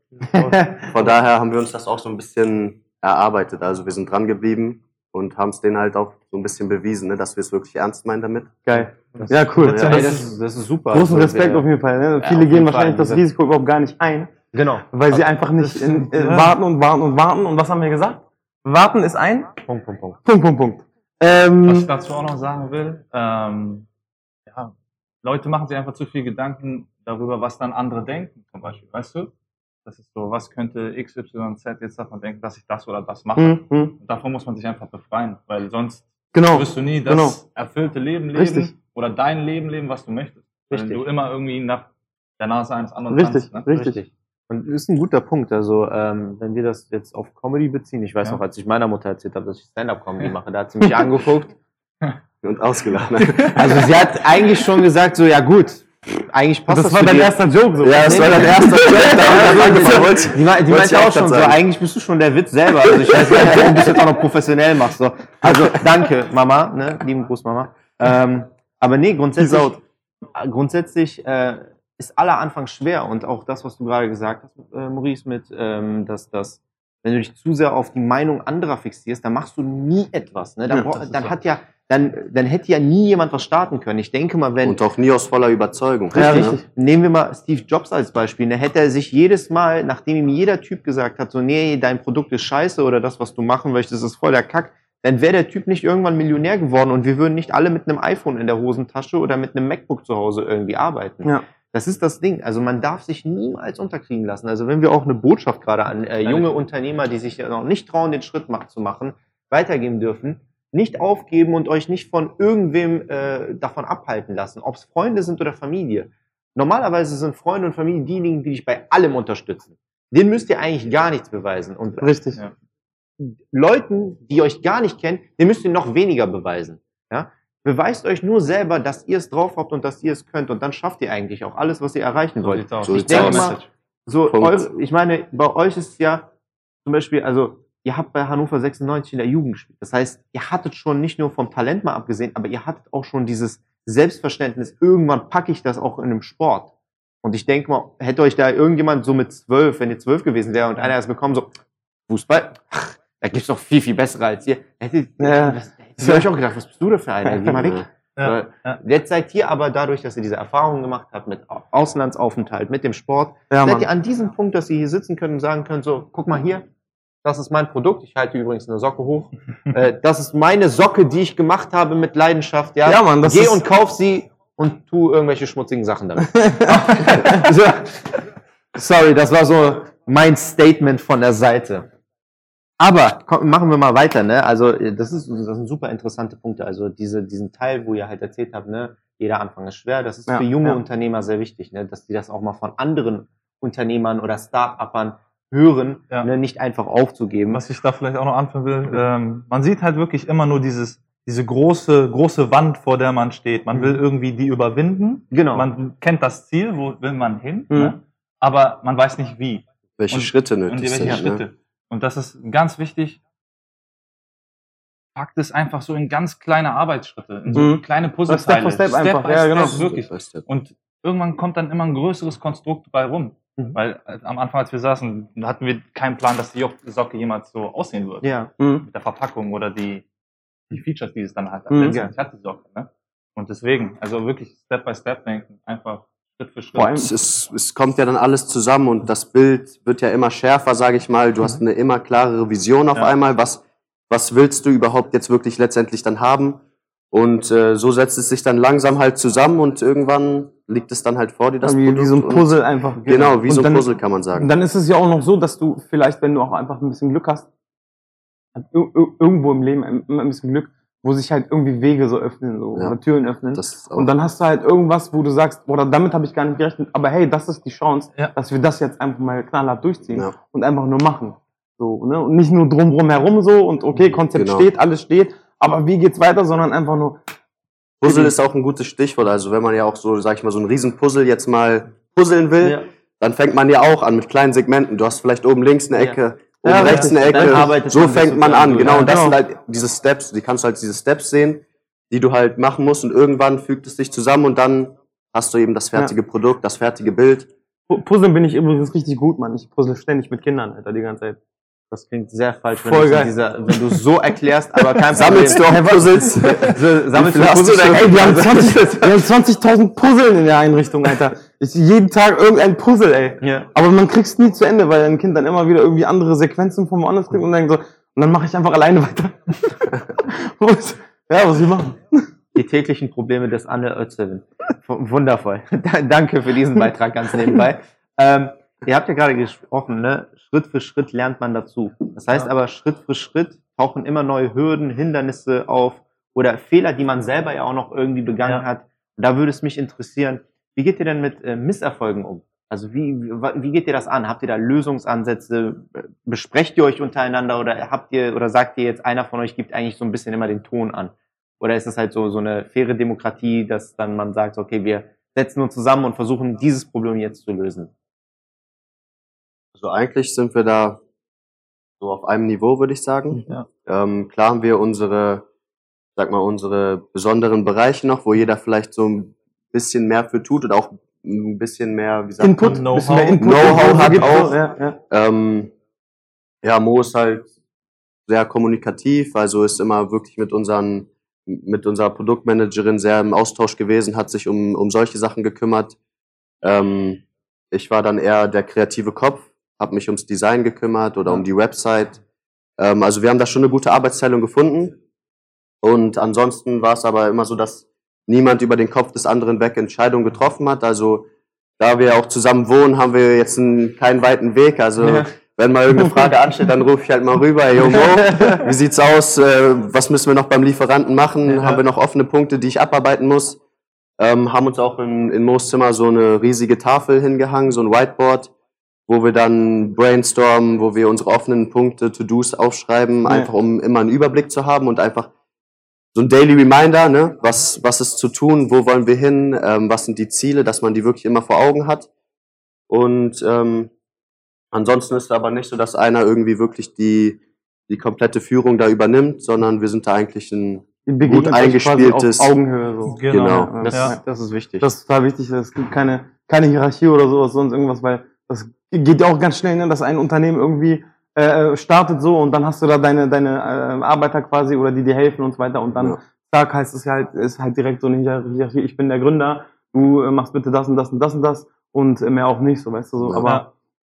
Von daher haben wir uns das auch so ein bisschen erarbeitet. Also wir sind dran geblieben und haben es denen halt auch so ein bisschen bewiesen, ne, dass wir es wirklich ernst meinen damit. Geil. Ja, cool. Ja, das, ist das, ist, das ist super. großen Also, Respekt wir- auf jeden Fall. Ne? Ja, Viele gehen wahrscheinlich Fall. das Risiko überhaupt gar nicht ein, Genau. weil sie einfach nicht in, äh, warten und warten und warten. Und was haben wir gesagt? Warten ist ein Punkt, Punkt, Punkt. Punkt, Punkt, Punkt. Was ich Ähm, dazu auch noch sagen will, ähm, ja, Leute machen sich einfach zu viel Gedanken darüber, was dann andere denken, zum Beispiel, weißt du? Das ist so, was könnte XYZ jetzt davon denken, dass ich das oder das mache? hm, hm, Und davon muss man sich einfach befreien, weil sonst genau. wirst du nie das genau. erfüllte Leben leben Richtig. oder dein Leben leben, was du möchtest. Wenn Richtig. du immer irgendwie nach der Nase eines anderen Richtig, tanzt, ne? richtig. Und das ist ein guter Punkt. Also, ähm, wenn wir das jetzt auf Comedy beziehen, ich weiß Ja. noch, als ich meiner Mutter erzählt habe, dass ich Stand-Up-Comedy mache, da hat sie mich angeguckt. Und ausgelacht. Also, sie hat eigentlich schon gesagt, so, ja gut, eigentlich passt Das, das, war dein erster Joke. So. ja, das war dein erster Joke. Die, meinte auch schon so, eigentlich bist du schon der Witz selber. Also ich weiß nicht, warum du es jetzt auch noch professionell machst. So. Also danke, Mama, ne? lieben Gruß, Mama. Ähm, aber nee, grundsätzlich, äh, grundsätzlich äh, ist aller Anfang schwer und auch das, was du gerade gesagt hast, äh, Maurice, mit, ähm, dass das, wenn du dich zu sehr auf die Meinung anderer fixierst, dann machst du nie etwas. Ne? Dann, Ja, dann so. hat ja, dann, dann hätte ja nie jemand was starten können. Ich denke mal, wenn Und auch nie aus voller Überzeugung. Ja, ne? richtig. Nehmen wir mal Steve Jobs als Beispiel. Da hätte er sich jedes Mal, nachdem ihm jeder Typ gesagt hat, so, nee, dein Produkt ist scheiße oder das, was du machen möchtest, ist voll der Kack, dann wäre der Typ nicht irgendwann Millionär geworden und wir würden nicht alle mit einem iPhone in der Hosentasche oder mit einem MacBook zu Hause irgendwie arbeiten. Ja. Das ist das Ding. Also man darf sich niemals unterkriegen lassen. Also wenn wir auch eine Botschaft gerade an äh, junge Unternehmer, die sich ja noch nicht trauen, den Schritt zu machen, weitergeben dürfen, nicht aufgeben und euch nicht von irgendwem äh, davon abhalten lassen, ob es Freunde sind oder Familie. Normalerweise sind Freunde und Familie diejenigen, die dich bei allem unterstützen. Denen müsst ihr eigentlich gar nichts beweisen. Und Richtig. Ja. Leuten, die euch gar nicht kennen, den müsst ihr noch weniger beweisen. Ja? Beweist euch nur selber, dass ihr es drauf habt und dass ihr es könnt und dann schafft ihr eigentlich auch alles, was ihr erreichen So wollt. So Ich denke mal, so, eure, ich meine, bei euch ist ja zum Beispiel, also ihr habt bei Hannover 96 in der Jugend gespielt. Das heißt, ihr hattet schon nicht nur vom Talent mal abgesehen, aber ihr hattet auch schon dieses Selbstverständnis, irgendwann packe ich das auch in einem Sport. Und ich denke mal, hätte euch da irgendjemand so mit zwölf, wenn ihr zwölf gewesen wäre und einer erst bekommen, so, Fußball, ach, da gibt's doch viel, viel bessere als ihr. Hättet Ja. das, hättet ihr euch auch gedacht, was bist du denn für einer? Geh mal weg. Ja, ja. Jetzt seid ihr aber dadurch, dass ihr diese Erfahrungen gemacht habt mit Au- Auslandsaufenthalt, mit dem Sport, Ja, seid Mann. ihr an diesem Punkt, dass ihr hier sitzen könnt und sagen könnt, so, guck mal hier, das ist mein Produkt. Ich halte übrigens eine Socke hoch. äh, das ist meine Socke, die ich gemacht habe mit Leidenschaft. Ja, Ja, Mann, das Geh ist- und kauf sie und tu irgendwelche schmutzigen Sachen damit. so, sorry, das war so mein Statement von der Seite. Aber komm, machen wir mal weiter, ne? Also äh, das ist das sind super interessante Punkte. Also diese diesen Teil, wo ihr halt erzählt habt, ne, jeder Anfang ist schwer. Das ist Ja, für junge ja. Unternehmer sehr wichtig, ne, dass die das auch mal von anderen Unternehmern oder Start-Upern hören, Ja. ne, nicht einfach aufzugeben. Was ich da vielleicht auch noch anführen will, ähm, man sieht halt wirklich immer nur dieses, diese große, große Wand, vor der man steht. Man Mhm. will irgendwie die überwinden. genau. Man kennt das Ziel, wo will man hin, Mhm. ne? aber man weiß nicht wie Welche Und- Schritte und nötig die welche sind. Ne? Schritte. Und das ist ganz wichtig. Packt es einfach so in ganz kleine Arbeitsschritte, in so Mhm. kleine Step Puzzleteile. for Step einfach, by ja, genau. Step, wirklich. Step by Step. Und irgendwann kommt dann immer ein größeres Konstrukt bei rum. Mhm. Weil äh, am Anfang, als wir saßen, hatten wir keinen Plan, dass die Socke jemals so aussehen wird. Ja. Mhm. Mit der Verpackung oder die, die Features, die es dann halt Mhm. letztendlich hat, die Socke. Ne? Und deswegen, also wirklich Step by Step denken, einfach. Vor allem- Es, ist, es kommt ja dann alles zusammen und das Bild wird ja immer schärfer, sage ich mal. Du hast eine immer klarere Vision auf Ja. einmal. Was, was willst du überhaupt jetzt wirklich letztendlich dann haben? Und äh, so setzt es sich dann langsam halt zusammen und irgendwann liegt es dann halt vor dir, das wie, wie so ein Puzzle einfach. Und, genau, wie Und so ein dann- Puzzle kann man sagen. Dann ist es ja auch noch so, dass du vielleicht, wenn du auch einfach ein bisschen Glück hast, ir- ir- irgendwo im Leben ein, ein bisschen Glück, wo sich halt irgendwie Wege so öffnen, so, Ja. oder Türen öffnen. Und dann hast du halt irgendwas, wo du sagst, oder damit habe ich gar nicht gerechnet, aber hey, das ist die Chance, Ja. dass wir das jetzt einfach mal knallhart durchziehen Ja. und einfach nur machen. So, ne? Und nicht nur drumrum herum so und okay, Konzept Genau. steht, alles steht, aber wie geht's weiter, sondern einfach nur, Puzzle ist auch ein gutes Stichwort. Also wenn man ja auch so, sag ich mal, so ein Riesenpuzzle jetzt mal puzzeln will, Ja. dann fängt man ja auch an mit kleinen Segmenten. Du hast vielleicht oben links eine. Ecke, Ja, rechts eine Ecke. arbeitet So fängt man an, genau. Und das Ja. sind halt diese Steps, die kannst du halt diese Steps sehen, die du halt machen musst und irgendwann fügt es sich zusammen und dann hast du eben das fertige Produkt, das fertige Bild. Pu- Puzzeln bin ich übrigens richtig gut, Mann. Ich puzzle ständig mit Kindern, Alter, die ganze Zeit. Das klingt sehr falsch, wenn Voll du geil. dieser, wenn du so erklärst, aber kein Sammelst du Problem. auch Puzzles? So, sammelst du du Puzzle? schon? Ey, wir haben 20 wir haben 20.000 Puzzeln in der Einrichtung, Alter. Ich, jeden Tag irgendein Puzzle, ey. Ja. Aber man kriegt's nie zu Ende, weil ein Kind dann immer wieder irgendwie andere Sequenzen von woanders kriegt und dann so, und dann mache ich einfach alleine weiter. ja, was wir machen. Die täglichen Probleme des Anne Özlevin. Wundervoll. Da- Danke für diesen Beitrag ganz nebenbei. Ähm, ihr habt ja gerade gesprochen, ne? Schritt für Schritt lernt man dazu. Das heißt aber, Schritt für Schritt tauchen immer neue Hürden, Hindernisse auf oder Fehler, die man selber ja auch noch irgendwie begangen Ja. hat. Da würde es mich interessieren, wie geht ihr denn mit äh, Misserfolgen um? Also wie, wie, wie geht ihr das an? Habt ihr da Lösungsansätze? Besprecht ihr euch untereinander oder habt ihr oder sagt ihr jetzt, einer von euch gibt eigentlich so ein bisschen immer den Ton an? Oder ist es halt so, so eine faire Demokratie, dass dann man sagt, okay, wir setzen uns zusammen und versuchen, dieses Problem jetzt zu lösen? Also eigentlich sind wir da so auf einem Niveau, würde ich sagen. Ja. Ähm, klar haben wir unsere, sag mal, unsere besonderen Bereiche noch, wo jeder vielleicht so ein bisschen mehr für tut oder auch ein bisschen mehr, wie sagt Input, Know-how. Input. Know-how Input hat gibt's auch. Ja, ja. Ähm, ja, Mo ist halt sehr kommunikativ, also ist immer wirklich mit unseren, mit unserer Produktmanagerin sehr im Austausch gewesen, hat sich um, um solche Sachen gekümmert. Ähm, ich war dann eher der kreative Kopf, habe mich ums Design gekümmert oder um die Website. Ähm, also wir haben da schon eine gute Arbeitsteilung gefunden. Und ansonsten war es aber immer so, dass niemand über den Kopf des anderen weg Entscheidungen getroffen hat. Also da wir auch zusammen wohnen, haben wir jetzt einen, keinen weiten Weg. Also Ja. wenn mal irgendeine Frage ansteht, dann rufe ich halt mal rüber, yo Mo, wie sieht's aus? Äh, was müssen wir noch beim Lieferanten machen? Ja. Haben wir noch offene Punkte, die ich abarbeiten muss? Ähm, haben uns auch in, in Moos Zimmer so eine riesige Tafel hingehangen, so ein Whiteboard, wo wir dann brainstormen, wo wir unsere offenen Punkte, To-Dos aufschreiben, Ja. einfach um immer einen Überblick zu haben und einfach so ein Daily Reminder, ne? was, was ist zu tun, wo wollen wir hin, ähm, was sind die Ziele, dass man die wirklich immer vor Augen hat. Und ähm, ansonsten ist es aber nicht so, dass einer irgendwie wirklich die, die komplette Führung da übernimmt, sondern wir sind da eigentlich ein Gut eingespieltes- Auf Augenhöhe, so. Genau. Ja, Das, ja. das ist wichtig. Das ist total wichtig. Es gibt keine, keine Hierarchie oder sowas, sonst irgendwas, weil das geht ja auch ganz schnell, ne, dass ein Unternehmen irgendwie äh, startet so und dann hast du da deine, deine äh, Arbeiter quasi oder die dir helfen und so weiter und dann Ja. zack heißt es ja halt, ist halt direkt so eine Hierarchie, ich bin der Gründer, du äh, machst bitte das und das und das und das und äh, mehr auch nicht, so weißt du so. Ja. Aber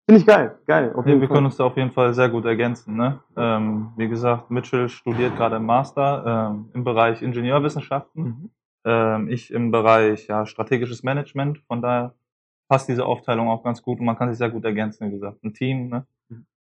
finde ich geil, geil. Auf Ja, jeden wir Fall. können uns da auf jeden Fall sehr gut ergänzen. Ne? Ähm, wie gesagt, Mitchell studiert gerade im Master ähm, im Bereich Ingenieurwissenschaften. Mhm. Ähm, ich im Bereich ja, strategisches Management. Von daher passt diese Aufteilung auch ganz gut und man kann sich sehr gut ergänzen, wie gesagt. Ein Team. Ne?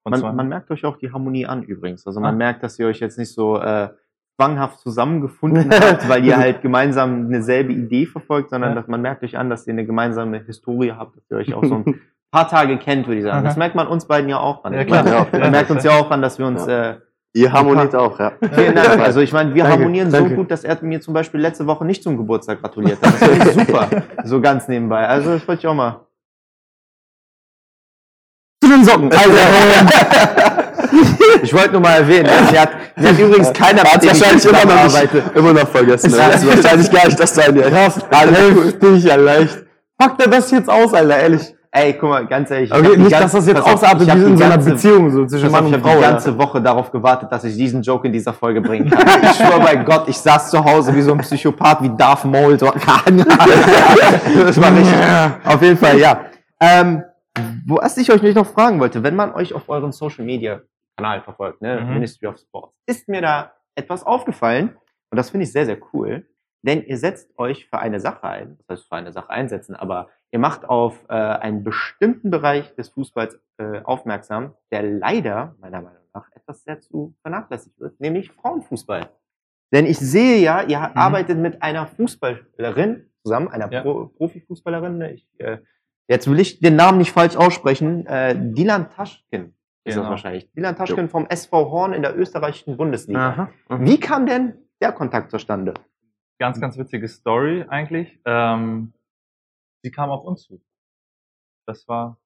Man, man merkt euch auch die Harmonie an übrigens. Also man Ah. merkt, dass ihr euch jetzt nicht so äh, zwanghaft zusammengefunden habt, weil ihr halt gemeinsam eine selbe Idee verfolgt, sondern Ja. dass man merkt euch an, dass ihr eine gemeinsame Historie habt, dass ihr euch auch so ein paar Tage kennt, würde ich sagen. Das Aha. merkt man uns beiden ja auch an. Ja, klar. Ja, Man merkt uns ja auch an, dass wir uns äh, Ihr harmoniert auch, ja. Vielen Dank. Also ich meine, wir Danke, harmonieren danke. so gut, dass er mir zum Beispiel letzte Woche nicht zum Geburtstag gratuliert hat. Das ich super. So ganz nebenbei. Also das wollte ich auch mal. Zu den Socken. Also, Ich wollte nur mal erwähnen. Sie hat, sie hat übrigens keiner Hat ich wahrscheinlich immer noch, nicht, immer noch vergessen. Das ist wahrscheinlich gar nicht das sein. Ja. krass, heftig, ja leicht. Packt er das jetzt aus, Alter, ehrlich. Ey, guck mal, ganz ehrlich. ich Okay, die nicht, ganze- dass das jetzt ausartet ich wie in die so einer Beziehung so zwischen Mann auf, ich und habe Frau. die ja. ganze Woche darauf gewartet, dass ich diesen Joke in dieser Folge bringen kann. Ich schwöre bei Gott, ich saß zu Hause wie so ein Psychopath, wie Darth Maul. So. das war richtig. Auf jeden Fall, ja. Ähm, was ich euch noch fragen wollte, wenn man euch auf euren Social Media Kanal verfolgt, ne, Mhm. Ministry of Sports, ist mir da etwas aufgefallen und das finde ich sehr, sehr cool, denn ihr setzt euch für eine Sache ein, das heißt für eine Sache einsetzen, aber ihr macht auf äh, einen bestimmten Bereich des Fußballs äh, aufmerksam, der leider, meiner Meinung nach, etwas sehr zu vernachlässigt wird, nämlich Frauenfußball. Denn ich sehe ja, ihr arbeitet mit einer Fußballerin zusammen, einer Ja. Pro Profifußballerin. ne, Ich, äh, jetzt will ich den Namen nicht falsch aussprechen. Äh, Dilan Taschkin ist das Genau. wahrscheinlich. Dilan Taschkin vom SV Horn in der österreichischen Bundesliga. Aha. Wie kam denn der Kontakt zustande? Ganz, ganz witzige Story eigentlich. Ähm, sie kam auf uns zu. Das war,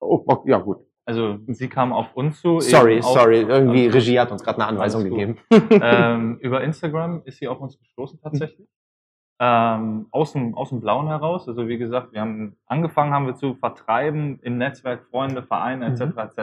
Oh, oh, ja gut. also sie kam auf uns zu. Sorry, eben auf- sorry. Irgendwie Regie hat uns gerade eine Anweisung gegeben. ähm, über Instagram ist sie auf uns gestoßen tatsächlich. Ähm, aus, dem, aus dem Blauen heraus. Also wie gesagt, wir haben angefangen haben wir zu vertreiben im Netzwerk Freunde, Vereine etc. Mhm. etc.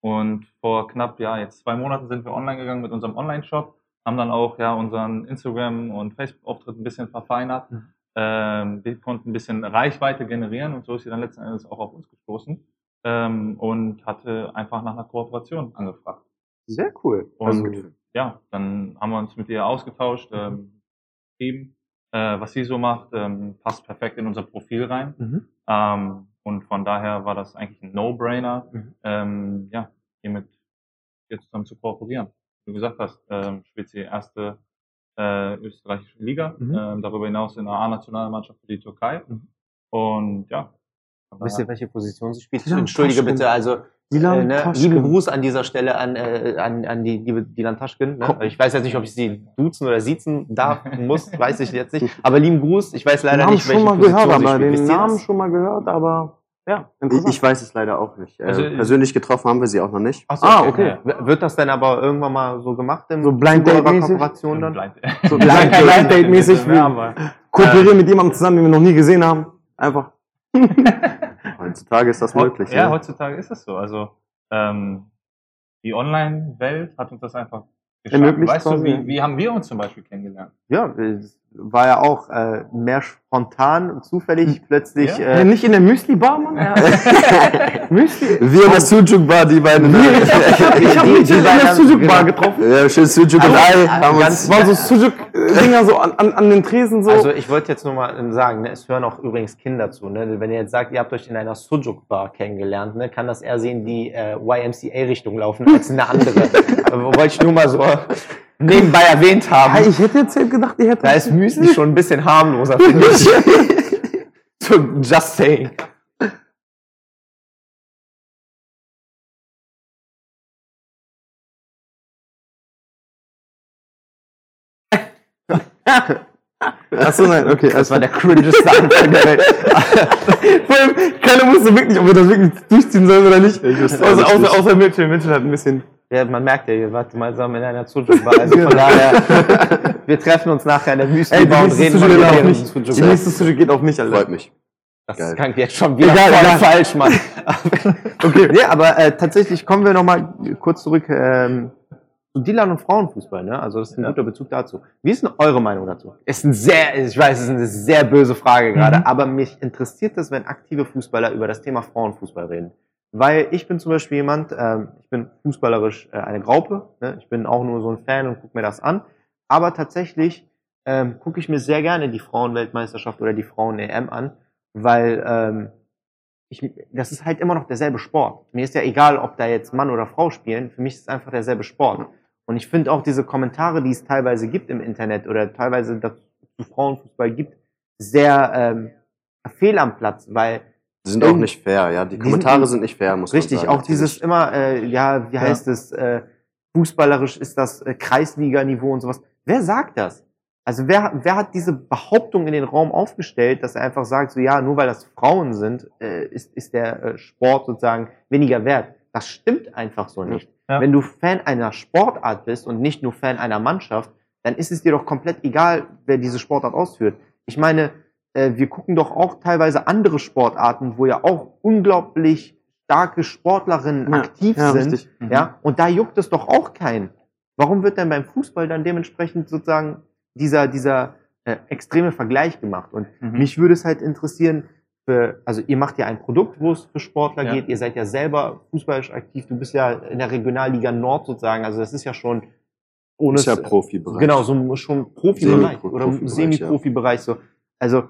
Und vor knapp ja jetzt zwei Monaten sind wir online gegangen mit unserem Online-Shop, haben dann auch ja unseren Instagram und Facebook-Auftritt ein bisschen verfeinert. Mhm. Ähm, wir konnten ein bisschen Reichweite generieren und so ist sie dann letzten Endes auch auf uns gestoßen ähm, und hatte einfach nach einer Kooperation angefragt. Sehr cool. Und ja, dann haben wir uns mit ihr ausgetauscht, ähm, eben, äh, was sie so macht, ähm, passt perfekt in unser Profil rein. Mhm. Ähm, und von daher war das eigentlich ein No-Brainer, Mhm. ähm, ja, hiermit hier zusammen zu kooperieren. Wie du gesagt hast, ähm, spielt sie erste äh, österreichische Liga, Mhm. ähm, darüber hinaus in der A-Nationalmannschaft für die Türkei. Mhm. Und ja. Wisst ihr, welche Position sie spielt? Dilan Entschuldige bitte, also Dilan äh, ne, lieben Gruß an dieser Stelle an, äh, an, an die liebe Dilan Taschkin. Ne? Ich weiß jetzt nicht, ob ich sie duzen oder siezen darf, muss, weiß ich jetzt nicht. Aber lieben Gruß, ich weiß leider Namen nicht, schon welche mal Position gehört, sie aber spielt. den Namen schon mal gehört, aber ja, Ich, ich weiß es leider auch nicht. Äh, Also, persönlich getroffen haben wir sie auch noch nicht. Ach so, Ah, okay. W- Wird das denn aber irgendwann mal so gemacht im So Blind Date-mäßig? Kooperation dann? Blind- so Blind Blind Date mäßig, Ja, wir aber- kooperieren mit jemandem zusammen, den wir noch nie gesehen haben. Einfach. Heutzutage ist das möglich. Ja, ne? heutzutage ist es so. Also ähm, die Online-Welt hat uns das einfach Ermöglicht Weißt du, ja. wie, wie haben wir uns zum Beispiel kennengelernt? Ja, war ja auch äh, mehr spontan und zufällig plötzlich. Ja. Äh, Äh, nicht in der Müsli-Bar, Mann? Ja. Müsli? Wir in der Sujuk Bar, die beiden. Ich hab Die- mich die in der Sujuk-Bar genau. getroffen. Ja, schön Sujuk und Ei. Haben ganz- uns, Es waren so Sujuk-Dinger so an, an, an den Tresen so. Also ich wollte jetzt nur mal sagen, ne, es hören auch übrigens Kinder zu. Ne? Wenn ihr jetzt sagt, ihr habt euch in einer Sujuk-Bar kennengelernt, ne, kann das eher sehen die äh, YMCA-Richtung laufen als in eine andere. Aber wollte ich nur mal so nebenbei erwähnt haben. Ja, ich hätte jetzt gedacht, ihr hättet. Da ist Müsli schon ein bisschen harmloser, finde ich. so, just saying. Achso, nein, okay. Das war der cringeste Anfang der Welt. Vor allem, keiner wusste wirklich, ob wir das wirklich durchziehen sollen oder nicht. wusste Außer, auch außer, nicht. außer Mitchell. Mitchell hat ein bisschen. Ja, man merkt ja, ihr wart gemeinsam in einer Sujuk-Bar. Also von daher, wir treffen uns nachher in der Müsli-Bar und reden deren mich. Die nächste Sujuk geht auf mich, Alter. freut mich. Das Geil. klingt jetzt schon wieder Egal, voll egal. falsch, Mann. okay. Nee, aber äh, tatsächlich kommen wir nochmal kurz zurück ähm, zu Dilan und Frauenfußball. Ne? Also das ist ein Ja. guter Bezug dazu. Wie ist denn eure Meinung dazu? Ist ein sehr, ich weiß, es ist eine sehr böse Frage gerade, Mhm. aber mich interessiert es, wenn aktive Fußballer über das Thema Frauenfußball reden. Weil ich bin zum Beispiel jemand, ähm, ich bin fußballerisch äh, eine Graupe, ne? ich bin auch nur so ein Fan und gucke mir das an. Aber tatsächlich ähm, gucke ich mir sehr gerne die Frauenweltmeisterschaft oder die Frauen-EM an, weil ähm, ich, das ist halt immer noch derselbe Sport. Mir ist ja egal, ob da jetzt Mann oder Frau spielen, für mich ist es einfach derselbe Sport. Und ich finde auch diese Kommentare, die es teilweise gibt im Internet oder teilweise dazu zu Frauenfußball gibt, sehr ähm, fehl am Platz, weil Die sind auch nicht fair, ja. Die Die Kommentare sind- sind nicht fair, muss man Richtig, sagen. auch dieses immer, äh, ja, wie Ja. heißt es, äh, fußballerisch ist das äh, Kreisliga-Niveau und sowas. Wer sagt das? Also wer, wer hat diese Behauptung in den Raum aufgestellt, dass er einfach sagt, so ja, nur weil das Frauen sind, äh, ist, ist der äh, Sport sozusagen weniger wert. Das stimmt einfach so nicht. Ja. Wenn du Fan einer Sportart bist und nicht nur Fan einer Mannschaft, dann ist es dir doch komplett egal, wer diese Sportart ausführt. Ich meine, wir gucken doch auch teilweise andere Sportarten, wo ja auch unglaublich starke Sportlerinnen Ja, aktiv ja, sind. richtig. Ja, und da juckt es doch auch keinen. Warum wird denn beim Fußball dann dementsprechend sozusagen dieser, dieser äh, extreme Vergleich gemacht? Und Mhm. mich würde es halt interessieren, für, also ihr macht ja ein Produkt, wo es für Sportler Ja. geht, ihr seid ja selber fußballisch aktiv, du bist ja in der Regionalliga Nord sozusagen, also das ist ja schon ohne ist ja Profibereich. Genau, so schon Profibereich Semi-Pro- oder Profibereich, Semi-Profi-Bereich so. Also,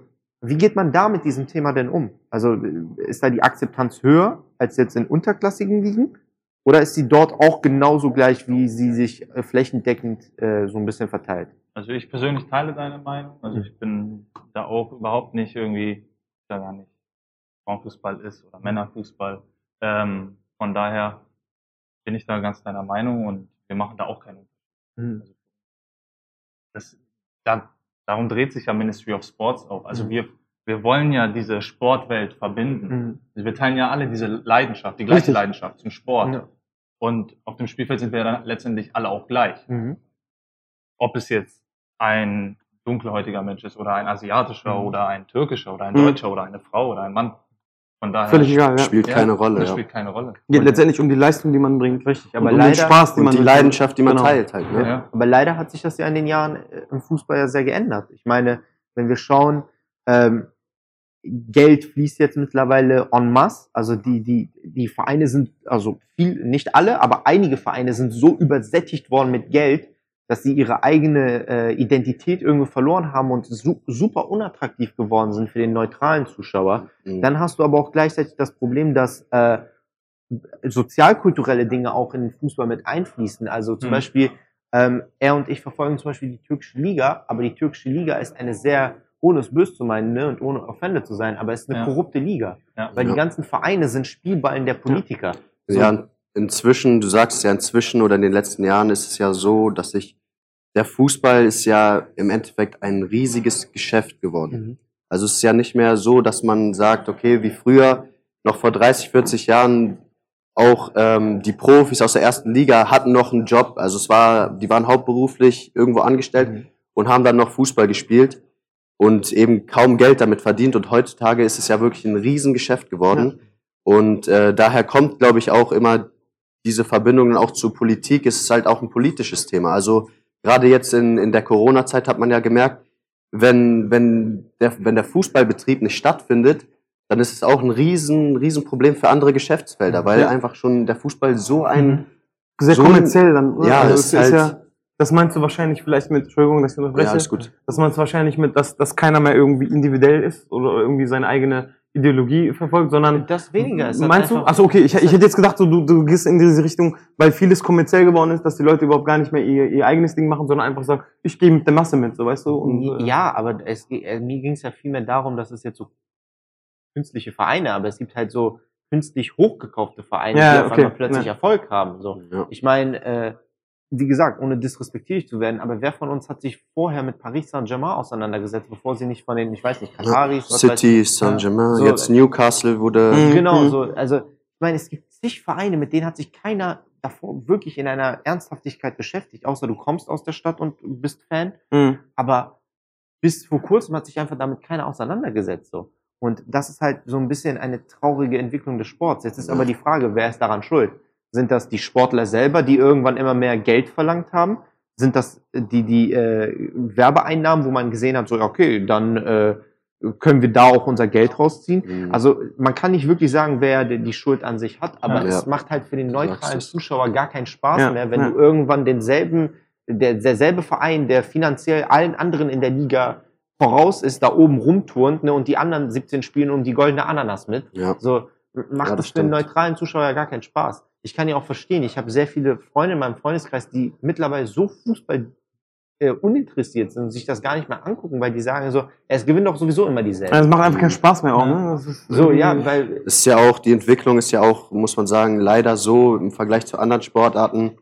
wie geht man da mit diesem Thema denn um? Also, ist da die Akzeptanz höher als jetzt in unterklassigen Ligen? Oder ist sie dort auch genauso gleich, wie sie sich äh, flächendeckend äh, so ein bisschen verteilt? Also ich persönlich teile deine Meinung. Also ich bin da auch überhaupt nicht irgendwie, da gar nicht Frauenfußball ist oder Männerfußball. Ähm, von daher bin ich da ganz deiner Meinung und wir machen da auch keinen Unterschied. Also das, da, darum dreht sich ja Ministry of Sports auch. Also Mhm. wir, wir wollen ja diese Sportwelt verbinden. Mhm. Also wir teilen ja alle diese Leidenschaft, die gleiche Richtig. Leidenschaft zum Sport. Ja. Und auf dem Spielfeld sind wir ja dann letztendlich alle auch gleich Mhm. ob es jetzt ein dunkelhäutiger Mensch ist oder ein asiatischer Mhm. oder ein türkischer oder ein Mhm. deutscher oder eine Frau oder ein Mann. Von daher Völlig egal, ja. Spielt Ja, keine Rolle. Das Ja. spielt keine Rolle. Geht Und- letztendlich um die Leistung, die man bringt. Richtig, Aber und um den leider, Spaß, den Und man die Leidenschaft, die man Genau. teilt halt. Ne? Ja. aber leider hat sich das ja in den Jahren äh, im Fußball ja sehr geändert. Ich meine, wenn wir schauen, ähm, Geld fließt jetzt mittlerweile en masse. Also die, die, die Vereine sind, also viel, nicht alle, aber einige Vereine sind so übersättigt worden mit Geld, dass sie ihre eigene äh, Identität irgendwie verloren haben und su super unattraktiv geworden sind für den neutralen Zuschauer. Mhm. Dann hast du aber auch gleichzeitig das Problem, dass äh, sozialkulturelle Dinge auch in den Fußball mit einfließen. Also zum Mhm. Beispiel, ähm, er und ich verfolgen zum Beispiel die türkische Liga, aber die türkische Liga ist eine sehr, ohne es böse zu meinen ne, und ohne offended zu sein, aber es ist eine Ja. korrupte Liga. Ja. Weil Ja. die ganzen Vereine sind Spielballen der Politiker. So. Ja, inzwischen, du sagst es ja inzwischen oder in den letzten Jahren ist es ja so, dass sich der Fußball ist ja im Endeffekt ein riesiges Geschäft geworden. Mhm. Also es ist ja nicht mehr so, dass man sagt, okay, wie früher, noch vor 30, 40 Jahren, auch ähm, die Profis aus der ersten Liga hatten noch einen Job. Also es war, die waren hauptberuflich irgendwo angestellt Mhm. und haben dann noch Fußball gespielt und eben kaum Geld damit verdient. Und heutzutage ist es ja wirklich ein Riesengeschäft geworden. Und äh, daher kommt, glaube ich, auch immer diese Verbindungen auch zur Politik. Es ist halt auch ein politisches Thema. Also gerade jetzt in, in der Corona-Zeit hat man ja gemerkt, wenn, wenn, der, wenn der Fußballbetrieb nicht stattfindet, dann ist es auch ein riesen, riesen Problem für andere Geschäftsfelder, weil Ja. einfach schon der Fußball so ein, Sehr so kommerziell dann. oder? Ja, also das es ist ist halt- ja, das meinst du wahrscheinlich vielleicht mit, Entschuldigung, dass ich unterbreche. ja, alles gut. Das meinst du wahrscheinlich mit, dass, dass keiner mehr irgendwie individuell ist oder irgendwie seine eigene Ideologie verfolgt, sondern Das weniger ist halt Meinst du? Achso, okay. Ich, ich hätte jetzt gedacht, so, du, du gehst in diese Richtung, weil vieles kommerziell geworden ist, dass die Leute überhaupt gar nicht mehr ihr, ihr eigenes Ding machen, sondern einfach sagen, ich gehe mit der Masse mit, so weißt du? Und, äh, ja, aber es, äh, mir ging es ja vielmehr darum, dass es jetzt so künstliche Vereine, aber es gibt halt so künstlich hochgekaufte Vereine, Ja, die auf okay, einmal plötzlich ja. Erfolg haben. So. Ja. Ich meine, äh, wie gesagt, ohne disrespektierlich zu werden, aber wer von uns hat sich vorher mit Paris Saint-Germain auseinandergesetzt, bevor sie nicht von den, ich weiß nicht, Kataris, weiß City, Saint-Germain, So, jetzt Newcastle wurde, Mhm. Genau, so, also ich meine, es gibt zig Vereine, mit denen hat sich keiner davor wirklich in einer Ernsthaftigkeit beschäftigt, außer du kommst aus der Stadt und bist Fan, Mhm. aber bis vor kurzem hat sich einfach damit keiner auseinandergesetzt. So. Und das ist halt so ein bisschen eine traurige Entwicklung des Sports. Jetzt ist aber die Frage, wer ist daran schuld? Sind das die Sportler selber, die irgendwann immer mehr Geld verlangt haben? Sind das die, die äh, Werbeeinnahmen, wo man gesehen hat, so, okay, dann äh, können wir da auch unser Geld rausziehen? Mhm. Also man kann nicht wirklich sagen, wer die Schuld an sich hat, aber Ja. es Ja. macht halt für den neutralen. Zuschauer gar keinen Spaß Ja, mehr, wenn du irgendwann denselben, der, derselbe Verein, der finanziell allen anderen in der Liga voraus ist, da oben rumturnt ne, und die anderen 17 spielen um die goldene Ananas mit. ja. So macht Ja, das das für den neutralen Zuschauer ja gar keinen Spaß. Ich kann ja auch verstehen, ich habe sehr viele Freunde in meinem Freundeskreis, die mittlerweile so Fußball äh, uninteressiert sind und sich das gar nicht mehr angucken, weil die sagen so, es gewinnt doch sowieso immer dieselben. Also es macht einfach keinen Spaß mehr auch, ne? So, ja, weil Es ist ja auch, die Entwicklung ist ja auch, muss man sagen, leider so im Vergleich zu anderen Sportarten,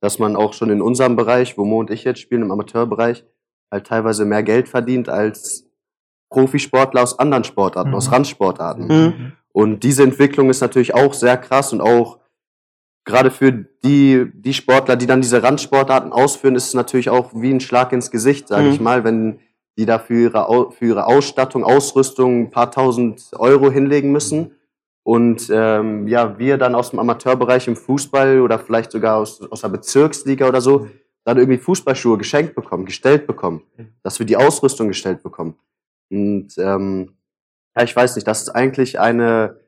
dass man auch schon in unserem Bereich, wo Mo und ich jetzt spielen, im Amateurbereich, halt teilweise mehr Geld verdient als Profisportler aus anderen Sportarten, Mhm. aus Randsportarten. Mhm. Und diese Entwicklung ist natürlich auch sehr krass und auch gerade für die, die Sportler, die dann diese Randsportarten ausführen, ist es natürlich auch wie ein Schlag ins Gesicht, sage Mhm. ich mal, wenn die da für ihre, für ihre Ausstattung, Ausrüstung ein paar tausend Euro hinlegen müssen. Und ähm, ja, wir dann aus dem Amateurbereich im Fußball oder vielleicht sogar aus, aus der Bezirksliga oder so, dann irgendwie Fußballschuhe geschenkt bekommen, gestellt bekommen, dass wir die Ausrüstung gestellt bekommen. Und ähm, ja, ich weiß nicht, das ist eigentlich eine,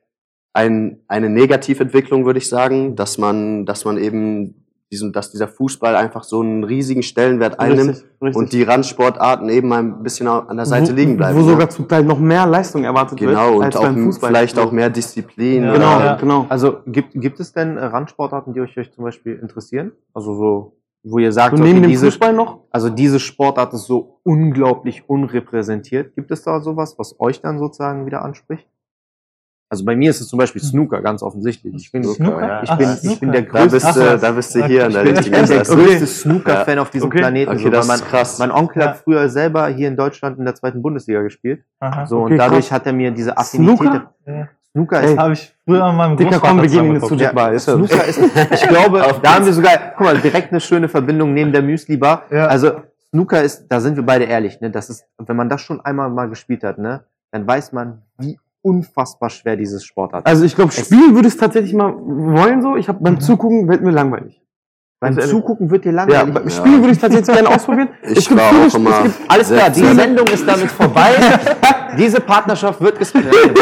ein, eine Negativentwicklung, würde ich sagen, dass man, dass man eben diesen, dass dieser Fußball einfach so einen riesigen Stellenwert einnimmt Richtig, richtig. und die Randsportarten eben mal ein bisschen an der Seite wo, liegen bleiben. Wo ne? sogar zum Teil noch mehr Leistung erwartet genau, wird und als auch beim Fußball. vielleicht auch mehr Disziplin. Ja. Genau, Ja. genau. Also gibt, gibt es denn äh, Randsportarten, die euch, euch zum Beispiel interessieren? Also so, wo ihr sagt, Und okay, neben dem diese, Fußball noch? also diese Sportart ist so unglaublich unrepräsentiert. Gibt es da sowas, was euch dann sozusagen wieder anspricht? Also bei mir ist es zum Beispiel Snooker, ganz offensichtlich. Ich bin, Snooker? ja. ich bin, Ach, ich bin der Snooker. Da größte, bist, du, da bist du hier der Okay. richtigen ich bin der größte Snooker-Fan auf diesem Okay. Planeten. Okay, so, das weil ist krass. Mein Onkel Ja. hat früher selber hier in Deutschland in der zweiten Bundesliga gespielt. Aha. So, Okay, und dadurch krass. hat er mir diese Affinität. Snooker? Ja. Snooker ist Habe ich früher an meinem Dicker, Großvater komm, wir gehen in Sujet Bar. Ist ja- Snooker ist, ich glaube, da haben wir sogar, guck mal, direkt eine schöne Verbindung neben der Müsli Bar. Ja. Also Snooker ist, da sind wir beide ehrlich, ne? Das ist, wenn man das schon einmal mal gespielt hat, ne, dann weiß man, wie unfassbar schwer dieses Sportart. Also ich glaube, spielen würde ich es tatsächlich mal wollen so. Ich habe beim Zugucken wird mir langweilig. Beim also, Zugucken wird dir Ja, langweilig. beim Spielen würde ich tatsächlich gerne ausprobieren. Ich Es gibt auch immer es gibt Alles klar, die Sendung ist damit vorbei. Diese Partnerschaft wird gesplittet.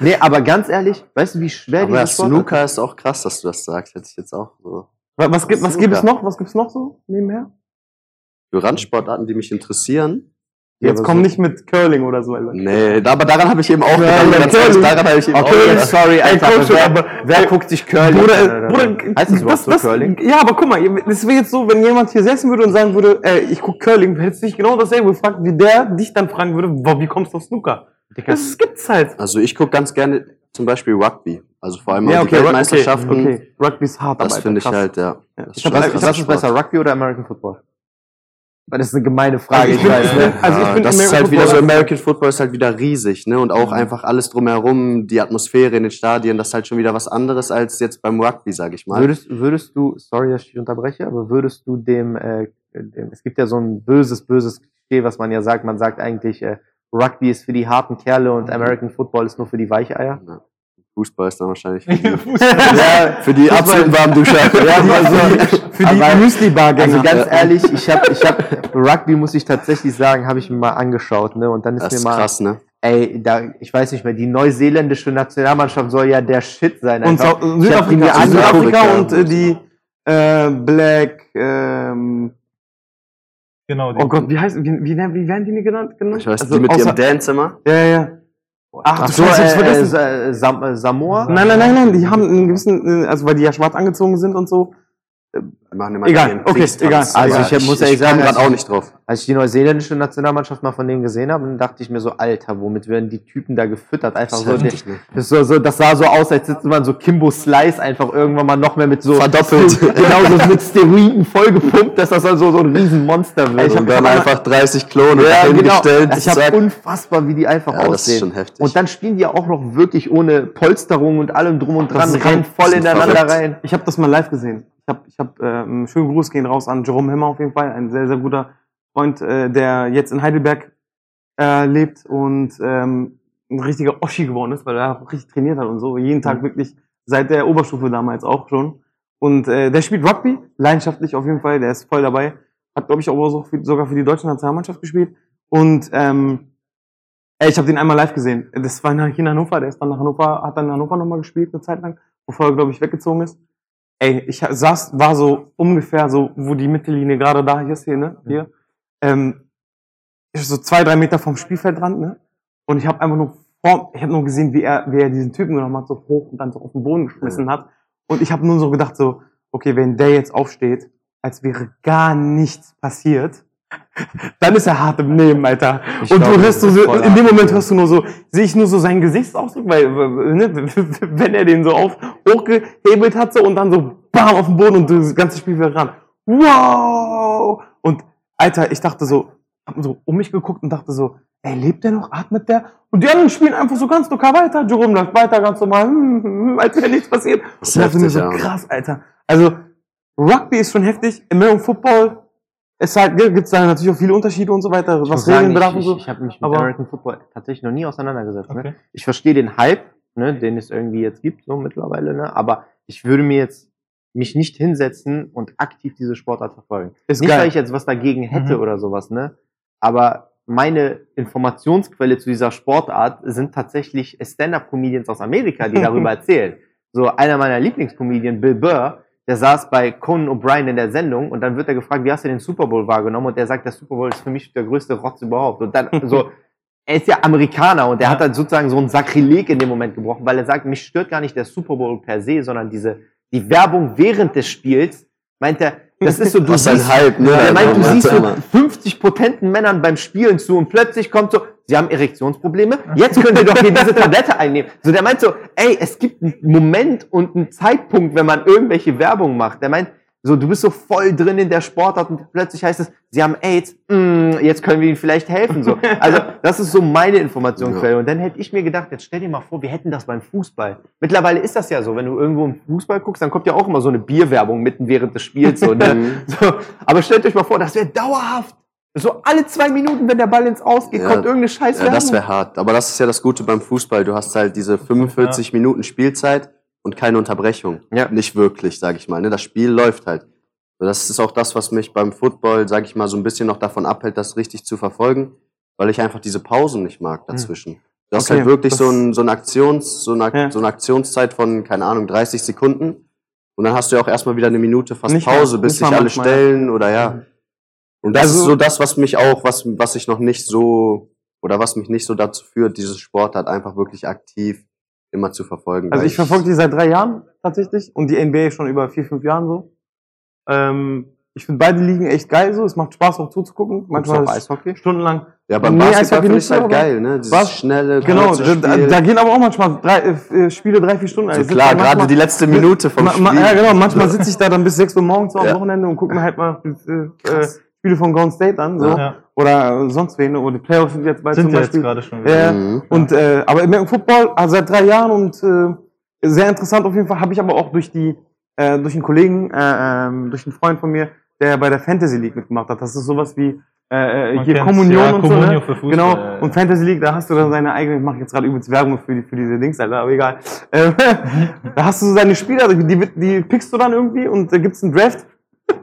nee, aber ganz ehrlich, weißt du, wie schwer Aber dieses Sportart Snooker ist auch krass, dass du das sagst. Hätte ich jetzt auch so. Was, was gibt was gibt es noch? Was gibt's noch so nebenher? Für Randsportarten, die mich interessieren. Jetzt komm so- nicht mit Curling oder so. Nee, aber daran habe ich eben auch Ja, gedacht. ja, daran habe ich eben auch Okay, gedacht. sorry, Alter, komm aber schon, wer, aber- wer guckt sich Curling Bruder, an? oder Bruder, heißt das überhaupt so Curling? Ja, aber guck mal, es wäre jetzt so, wenn jemand hier sitzen würde und sagen würde, äh, ich guck Curling, hättest du dich genau dasselbe gefragt, wie der dich dann fragen würde, "Wa- wie kommst du auf Snooker? Das gibt's halt. Also ich gucke ganz gerne zum Beispiel Rugby. Also vor allem Ja, auch die okay, Weltmeisterschaften. okay, okay. Rugby ist hart, Das finde ich halt, ja. Ja. Das ist Ich hab- was ist besser, Rugby oder American Football? Weil das ist eine gemeine Frage. Also ich ich weiß, ne? bin- also ich bin das ist American halt wieder so, Football- American Football ist halt wieder riesig, ne? Und auch einfach alles drumherum, die Atmosphäre in den Stadien, das ist halt schon wieder was anderes als jetzt beim Rugby, sag ich mal. Würdest, würdest du, sorry, dass ich dich unterbreche, aber würdest du dem, äh, dem, es gibt ja so ein böses, böses Klischee, was man ja sagt, man sagt eigentlich, äh, Rugby ist für die harten Kerle und American Football ist nur für die Weicheier. Ja. Fußball ist dann wahrscheinlich für die, ja, für die absoluten Warmduscher. ja, also, Für die Müsli-Bar-Gänger. also ganz ehrlich, ich habe, ich hab, Rugby muss ich tatsächlich sagen, habe ich mir mal angeschaut, ne, und dann ist Das mir ist mal, krass, ne? ey, da, ich weiß nicht mehr, die neuseeländische Nationalmannschaft soll ja der Shit sein. und einfach. Die mir Südafrika, angeguckt. Südafrika und äh, die äh, Black, ähm, Genau, die oh Gott, wie heißt, wie, wie, wie werden die denn genannt? genannt? Ich weiß, Also die mit außer- ihrem Dance immer. Ja, ja. Ach, Ach du so, Scheiße, äh, vergessen. äh, Sam äh, Samoa? Nein, nein, nein, nein, die haben einen gewissen, äh, also weil die ja schwarz angezogen sind und so. Machen immer Egal, ihren okay, egal. Also ich Aber muss ehrlich ich sagen, gerade als- auch nicht drauf. Als ich die neuseeländische Nationalmannschaft mal von denen gesehen habe, dann dachte ich mir so, Alter, womit werden die Typen da gefüttert? Einfach so, heftig, ne? das, so, so, das sah so aus, als hätte man so Kimbo Slice einfach irgendwann mal noch mehr mit so Verdoppelt. genau so mit Steroiden vollgepumpt, dass das dann so, so ein Riesenmonster wird. Ich hab- Und dann ich einfach 30 Klone ja, genau. dahingestellt. Ich habe unfassbar, wie die einfach Ja, das ist aussehen. schon heftig. Und dann spielen die ja auch noch wirklich ohne Polsterung und allem drum und dran, Das rennen voll Das ineinander verrückt. rein. Ich habe das mal live gesehen. Ich habe, ich hab, äh, einen schönen Gruß gehen raus an Jerome Hemmer auf jeden Fall, ein sehr, sehr guter Freund, äh, der jetzt in Heidelberg äh, lebt und ähm, ein richtiger Oschi geworden ist, weil er auch richtig trainiert hat und so. Jeden Tag wirklich, seit der Oberstufe damals auch schon. Und äh, der spielt Rugby, leidenschaftlich auf jeden Fall, der ist voll dabei. Hat, glaube ich, auch so für, sogar für die deutsche Nationalmannschaft gespielt. Und ähm, ey, ich habe den einmal live gesehen. Das war hier in Hannover, der ist dann nach Hannover, hat dann in Hannover nochmal gespielt eine Zeit lang, bevor er, glaube ich, weggezogen ist. Ey, ich saß, war so ungefähr so, wo die Mittellinie gerade da hier ist, hier, ne? Hier. Ähm, so zwei, drei Meter vom Spielfeldrand, ne? Und ich habe einfach nur vor, ich habe nur gesehen, wie er, wie er diesen Typen genommen hat, so hoch und dann so auf den Boden geschmissen hat. Und ich habe nur so gedacht, so, okay, wenn der jetzt aufsteht, als wäre gar nichts passiert, dann ist er hart im Nehmen, Alter. Ich und glaub, du hörst so, in dem Moment hörst du nur so, sehe ich nur so seinen Gesichtsausdruck, weil, ne, wenn er den so auf, hochgehebelt hat so und dann so bam auf den Boden und das ganze Spiel wieder ran. Wow! Und Alter, ich dachte so, hab so um mich geguckt und dachte so, ey, lebt der noch? Atmet der? Und die anderen spielen einfach so ganz locker weiter. Jerome läuft weiter, ganz normal, hm, hm, hm, als wäre nichts passiert. Das ist dachte mir heftig, so, ja. krass, Alter. Also, Rugby ist schon heftig, American Football es halt, gibt es da natürlich auch viele Unterschiede und so weiter, Ich was Regeln bedarf ich, und so. ich, ich habe mich mit Aber- American Football tatsächlich noch nie auseinandergesetzt. Okay. Ne? Ich verstehe den Hype, ne, den es irgendwie jetzt gibt, so mittlerweile, ne? aber ich würde mir jetzt mich nicht hinsetzen und aktiv diese Sportart verfolgen. Ist nicht, geil. weil ich jetzt was dagegen hätte Mhm. oder sowas, ne? aber meine Informationsquelle zu dieser Sportart sind tatsächlich Stand-Up-Comedians aus Amerika, die darüber erzählen. So einer meiner Lieblingscomedien, Bill Burr, der saß bei Conan O'Brien in der Sendung und dann wird er gefragt, wie hast du den Super Bowl wahrgenommen? Und der sagt, der Super Bowl ist für mich der größte Rotz überhaupt. Und dann so, er ist ja Amerikaner und er hat dann sozusagen so ein Sakrileg in dem Moment gebrochen, weil er sagt, mich stört gar nicht der Super Bowl per se, sondern diese, die Werbung während des Spiels, meint er, das ist so, du siehst, Hype, ne? er meint, du Also, siehst so immer. 50 potenten Männern beim Spielen zu und plötzlich kommt so, sie haben Erektionsprobleme, jetzt können sie doch hier diese Tablette einnehmen. So, der meint so, ey, es gibt einen Moment und einen Zeitpunkt, wenn man irgendwelche Werbung macht. Der meint, so, du bist so voll drin in der Sportart und plötzlich heißt es, sie haben AIDS, mm, jetzt können wir ihnen vielleicht helfen. So. Also, das ist so meine Informationsquelle. Und dann hätte ich mir gedacht, jetzt stell dir mal vor, wir hätten das beim Fußball. Mittlerweile ist das ja so, wenn du irgendwo im Fußball guckst, dann kommt ja auch immer so eine Bierwerbung mitten während des Spiels. So, ne? so, aber stellt euch mal vor, das wäre dauerhaft. So alle zwei Minuten, wenn der Ball ins Ausgeht, Ja. kommt irgendeine scheiß Ja, das wäre hart. Aber das ist ja das Gute beim Fußball. Du hast halt diese 45 Minuten Spielzeit und keine Unterbrechung. Ja. Nicht wirklich, sage ich mal. Ne? Das Spiel läuft halt. Das ist auch das, was mich beim Football, sage ich mal, so ein bisschen noch davon abhält, das richtig zu verfolgen, weil ich einfach diese Pausen nicht mag dazwischen. Du hast Okay, halt wirklich so, ein, so, eine Aktions, so, eine, Ja. so eine Aktionszeit von, keine Ahnung, 30 Sekunden. Und dann hast du ja auch erstmal wieder eine Minute fast Nicht mal- Pause, bis nicht sich mal alle manchmal, ja. stellen oder ja. Und das Also- ist so das, was mich auch, was, was ich noch nicht so, oder was mich nicht so dazu führt, dieses Sportart einfach wirklich aktiv immer zu verfolgen. Also ich verfolge die seit drei Jahren tatsächlich und die NBA schon über vier, fünf Jahren so. Ähm, ich finde beide Ligen echt geil so. Es macht Spaß auch zuzugucken. Manchmal ist Eishockey? stundenlang. Ja, beim Nee, Basketball Eishockey finde ich halt geil, ne? Dieses Was? schnelle, Genau, da, Spiel. da gehen aber auch manchmal drei, äh, Spiele drei, vier Stunden. so Ich sitz klar, gerade die letzte Minute vom Ma, Spiel. ma, ja, genau. Manchmal sitze ich da dann bis 6 Uhr morgens so am Ja. Wochenende und gucke mir halt mal äh, äh, Spiele von Golden State an. So. Ja. Oder äh, sonst wen. Oder die Playoffs sind jetzt bald Sind zum wir jetzt Beispiel. gerade schon wieder. Ja, Mhm. und äh, aber American Football also seit drei Jahren und äh, sehr interessant auf jeden Fall. Habe ich aber auch durch die äh, durch einen Kollegen, äh, ähm, durch einen Freund von mir, der bei der Fantasy League mitgemacht hat. Das ist sowas wie äh, Man hier Kommunion ja, und Communio so. Ne? für Fußball, genau. ja, ja. Und Fantasy League, da hast du dann deine eigene. Ich mache jetzt gerade übelst Werbung für, die, für diese Dings, Alter, aber egal. Äh, da hast du so deine Spieler, die, die, die pickst du dann irgendwie und da gibt's einen Draft.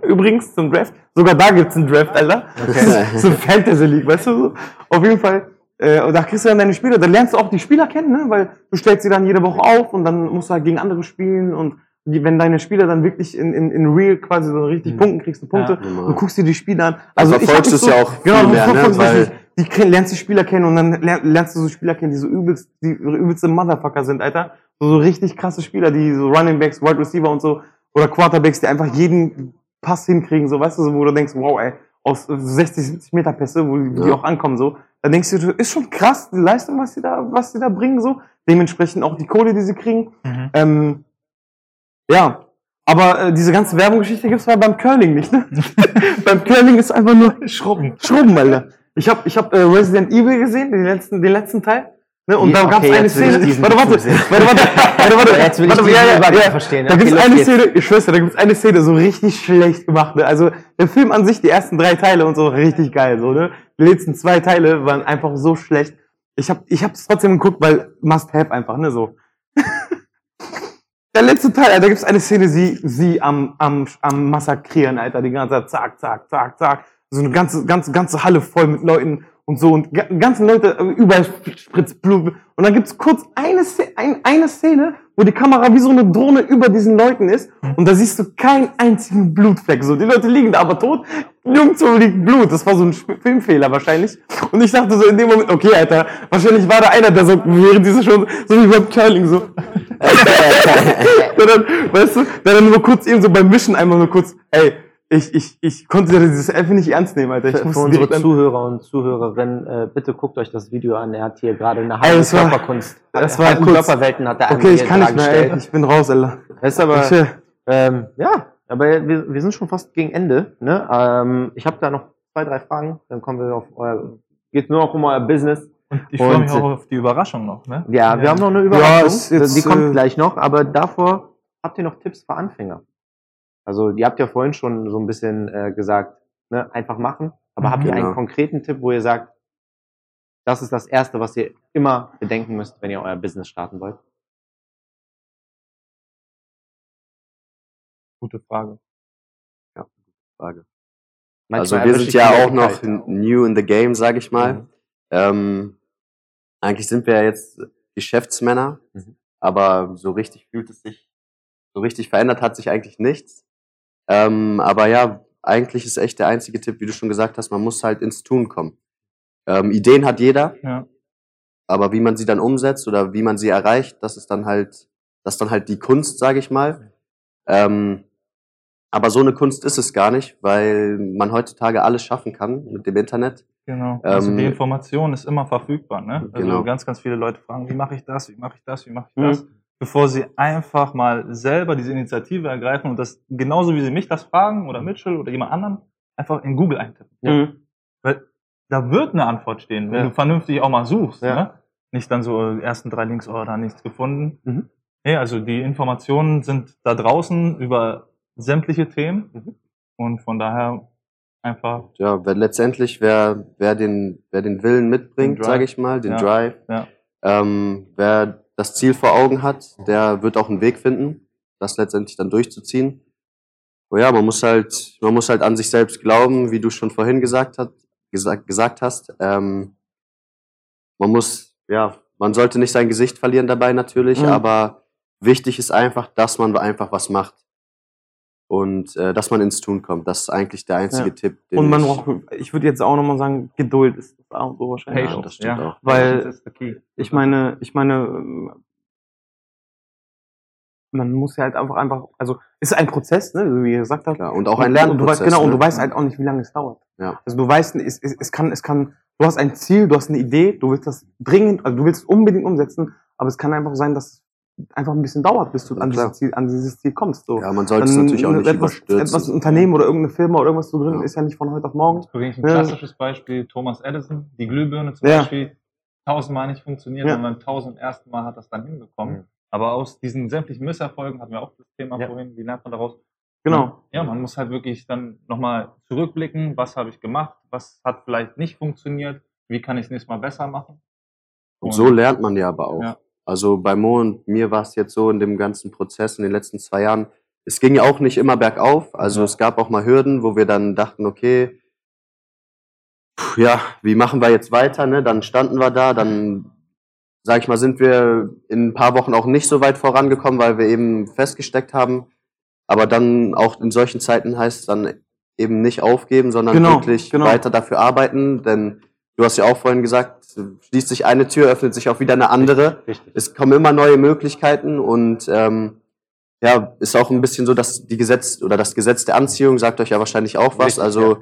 Übrigens zum Draft. Sogar da gibt's einen Draft, Alter. Okay. so Fantasy League, weißt du so? Auf jeden Fall. Äh, und da kriegst du dann deine Spieler, da lernst du auch die Spieler kennen, ne? weil du stellst sie dann jede Woche auf und dann musst du halt gegen andere spielen und die, wenn deine Spieler dann wirklich in, in, in real quasi so richtig punkten, kriegst du Punkte. Ja. Du guckst dir die Spieler an. Also hab verfolgst du es ja auch viel genau, du mehr, ne? Weil-. Die lernst die Spieler kennen und dann lern- lernst du so Spieler kennen, die so übelst, die übelste Motherfucker sind, Alter. So, so richtig krasse Spieler, die so Running Backs, Wide Receiver und so, oder Quarterbacks, die einfach jeden Pass hinkriegen, so, weißt du, so, wo du denkst, wow, ey, aus 60, 70 Meter Pässe, wo die, die Ja. auch ankommen, so. Da denkst du, ist schon krass, die Leistung, was die da, was die da bringen, so. Dementsprechend auch die Kohle, die sie kriegen. Mhm. Ähm, ja. Aber äh, diese ganze Werbungsgeschichte gibt's mal beim Curling nicht, ne? beim Curling ist einfach nur Schrubben. Schrubben, Alter. Ich habe ich hab, äh, Resident Evil gesehen, den letzten, den letzten Teil. Ne? Und Ja, da gab's okay, eine Szene. Warte, warte, warte, warte, warte, warte. Jetzt will ich warte, ja, ja, ja. verstehen. Da gibt's los eine. Szene, ich schwör's dir, da gibt's eine Szene, so richtig schlecht gemacht. Ne? Also der Film an sich, die ersten drei Teile und so, richtig geil. So, ne? Die letzten zwei Teile waren einfach so schlecht. Ich hab, ich hab's trotzdem geguckt, weil must have einfach, ne, so. Der letzte Teil, Alter, da gibt's eine Szene, sie, sie am, am, am Massakrieren, Alter, die ganze Zeit, zack, zack, zack, zack. So eine ganze, ganze, ganze Halle voll mit Leuten und so und ga- ganzen Leute, äh, überall spritzt Blut. Und dann gibt's kurz eine, Szene, ein, eine Szene, wo die Kamera wie so eine Drohne über diesen Leuten ist und da siehst du keinen einzigen Blutfleck. So, die Leute liegen da aber tot, nirgendwo liegt Blut. Das war so ein Filmfehler wahrscheinlich. Und ich dachte so in dem Moment, okay, Alter, wahrscheinlich war da einer, der so während dieser schon, so wie beim Curling so. der dann, weißt du, der dann nur kurz eben so beim Mischen einmal nur kurz, ey, ich, ich, ich konnte dieses einfach nicht ernst nehmen, Alter. Ich Für, für unsere Zuhörer und Zuhörerinnen, äh, bitte guckt euch das Video an. Er hat hier gerade eine Ey, halbe das war- Körperkunst. das war halbe kurz- Körperwelten hat er okay, ich kann nicht mehr, ey. Ich bin raus, Alter. Das ist aber, Ich, äh, ähm, ja, aber wir, wir sind schon fast gegen Ende. Ne? Ähm, ich habe da noch zwei, drei Fragen. Dann kommen wir auf euer, geht nur noch um euer Business. Und ich freue mich auch auf die Überraschung noch, ne? Ja, wir haben noch eine Überraschung. ist jetzt, die kommt äh, gleich noch, aber davor habt ihr noch Tipps für Anfänger? Also, ihr habt ja vorhin schon so ein bisschen äh, gesagt, ne, einfach machen. Aber habt ihr Genau. einen konkreten Tipp, wo ihr sagt, das ist das Erste, was ihr immer bedenken müsst, wenn ihr euer Business starten wollt? Gute Frage. Frage. Manchmal Also wir sind ja auch noch new in the game, sage ich mal. Mhm. Ähm, eigentlich sind wir ja jetzt Geschäftsmänner, Mhm. aber so richtig fühlt es sich, so richtig verändert hat sich eigentlich nichts. Ähm, aber ja, eigentlich ist echt der einzige Tipp, wie du schon gesagt hast, man muss halt ins Tun kommen. Ähm, Ideen hat jeder, Ja. aber wie man sie dann umsetzt oder wie man sie erreicht, das ist dann halt, das ist dann halt die Kunst, sage ich mal. Ähm, aber so eine Kunst ist es gar nicht, weil man heutzutage alles schaffen kann mit dem Internet. Genau. Also Ähm, die Information ist immer verfügbar. Ne? Also Genau. ganz, ganz viele Leute fragen, wie mache ich das, wie mache ich das, wie mache ich Mhm. Bevor sie einfach mal selber diese Initiative ergreifen und das genauso wie sie mich das fragen oder Mitchell oder jemand anderen einfach in Google eintippen. Mhm. Weil da wird eine Antwort stehen, wenn Ja. du vernünftig auch mal suchst. Ja. Ne? Nicht dann so äh, ersten drei Links, oh, da nichts gefunden. Mhm. Nee, also die Informationen sind da draußen über sämtliche Themen Mhm. und von daher einfach ja, wer, letztendlich, wer, wer, den, wer den Willen mitbringt, sage ich mal, den Ja. Drive, Ja. ähm, wer das Ziel vor Augen hat, der wird auch einen Weg finden, das letztendlich dann durchzuziehen. Aber ja, man muss halt, man muss halt an sich selbst glauben, wie du schon vorhin gesagt, hat, gesagt, gesagt hast. Ähm, man muss, ja, man sollte nicht sein Gesicht verlieren dabei natürlich, Mhm. aber wichtig ist einfach, dass man einfach was macht. Und äh, dass man ins Tun kommt. Das ist eigentlich der einzige Ja. Tipp. Den Und man ich, braucht, ich würde jetzt auch nochmal sagen, Geduld ist das A und O wahrscheinlich. Ja, das stimmt auch. Weil-. Ich meine, ich meine, man muss ja halt einfach, einfach, also, es ist ein Prozess, ne, so wie ihr gesagt habt. Klar, und auch ein Und Lernprozess. du weißt, genau, und du ne? weißt halt auch nicht, wie lange es dauert. Ja. Also du weißt, es, es, es kann, es kann, du hast ein Ziel, du hast eine Idee, du willst das dringend, also du willst es unbedingt umsetzen, aber es kann einfach sein, dass es einfach ein bisschen dauert, bis du an, dieses Ziel, an dieses Ziel kommst. So. Ja, man sollte es natürlich auch nicht etwas, überstürzen. etwas Unternehmen oder irgendeine Firma oder irgendwas zu gründen, Ja. ist ja nicht von heute auf morgen. Ich ein Ja. klassisches Beispiel, Thomas Edison, die Glühbirne zum Ja. Beispiel, tausendmal nicht funktioniert Ja. und beim tausend ersten Mal hat das dann hinbekommen. Mhm. Aber aus diesen sämtlichen Misserfolgen hatten wir auch das Thema Ja. vorhin, wie lernt man daraus? Genau. Ja, man muss halt wirklich dann nochmal zurückblicken, was habe ich gemacht, was hat vielleicht nicht funktioniert, wie kann ich es nächstes Mal besser machen. Und so lernt man ja aber auch. Ja. Also bei Mo und mir war es jetzt so in dem ganzen Prozess in den letzten zwei Jahren, es ging ja auch nicht immer bergauf. Also Ja. es gab auch mal Hürden, wo wir dann dachten, okay, ja, wie machen wir jetzt weiter? Ne? Dann standen wir da, dann, sag ich mal, sind wir in ein paar Wochen auch nicht so weit vorangekommen, weil wir eben festgesteckt haben. Aber dann auch in solchen Zeiten heißt es dann eben nicht aufgeben, sondern Genau, wirklich genau. weiter dafür arbeiten. Denn du hast ja auch vorhin gesagt, schließt sich eine Tür, öffnet sich auch wieder eine andere. Richtig. Es kommen immer neue Möglichkeiten und ähm, ja, ist auch ein bisschen so, dass die Gesetz oder das Gesetz der Anziehung sagt euch ja wahrscheinlich auch was. Richtig, also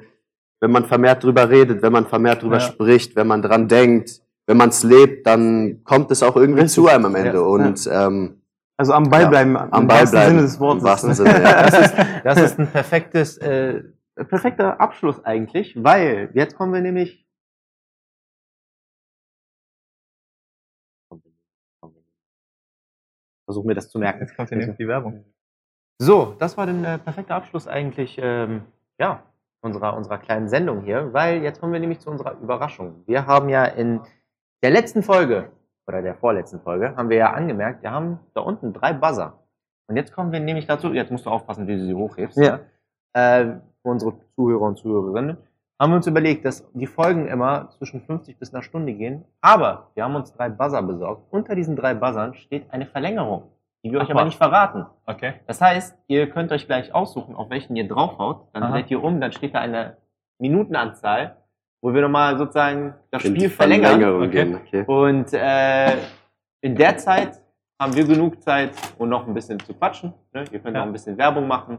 wenn man vermehrt drüber redet, wenn man vermehrt drüber Ja. spricht, wenn man dran denkt, wenn man es lebt, dann kommt es auch irgendwie Richtig. zu einem am Ende. Ja. Und ähm, Also am Ball Ja, bleiben, am im Ball bleiben. Sinne des Wortes. Im wahrsten ne? Sinne, ja. Das ist, das ist ein perfektes, äh, perfekter Abschluss eigentlich, weil jetzt kommen wir nämlich. Versuch mir das zu merken. Jetzt kommt hier nämlich die Werbung. So, das war der äh, perfekte Abschluss eigentlich, ähm, ja, unserer, unserer kleinen Sendung hier, weil jetzt kommen wir nämlich zu unserer Überraschung. Wir haben ja in der letzten Folge, oder der vorletzten Folge, haben wir ja angemerkt, wir haben da unten drei Buzzer. Und jetzt kommen wir nämlich dazu, jetzt musst du aufpassen, wie du sie hochhebst. Ja. Äh, für unsere Zuhörer und Zuhörerinnen, haben wir uns überlegt, dass die Folgen immer zwischen 50 bis einer Stunde gehen. Aber wir haben uns drei Buzzer besorgt. Unter diesen drei Buzzern steht eine Verlängerung, die wir euch Ach, aber was. nicht verraten. Okay. Das heißt, ihr könnt euch gleich aussuchen, auf welchen ihr draufhaut. Dann Aha. dreht ihr um, dann steht da eine Minutenanzahl, wo wir nochmal sozusagen das in Spiel verlängern. Verlängerung Okay. gehen. Okay. Und äh, in der Zeit haben wir genug Zeit, um noch ein bisschen zu quatschen. Ne? Ihr könnt Ja. noch ein bisschen Werbung machen.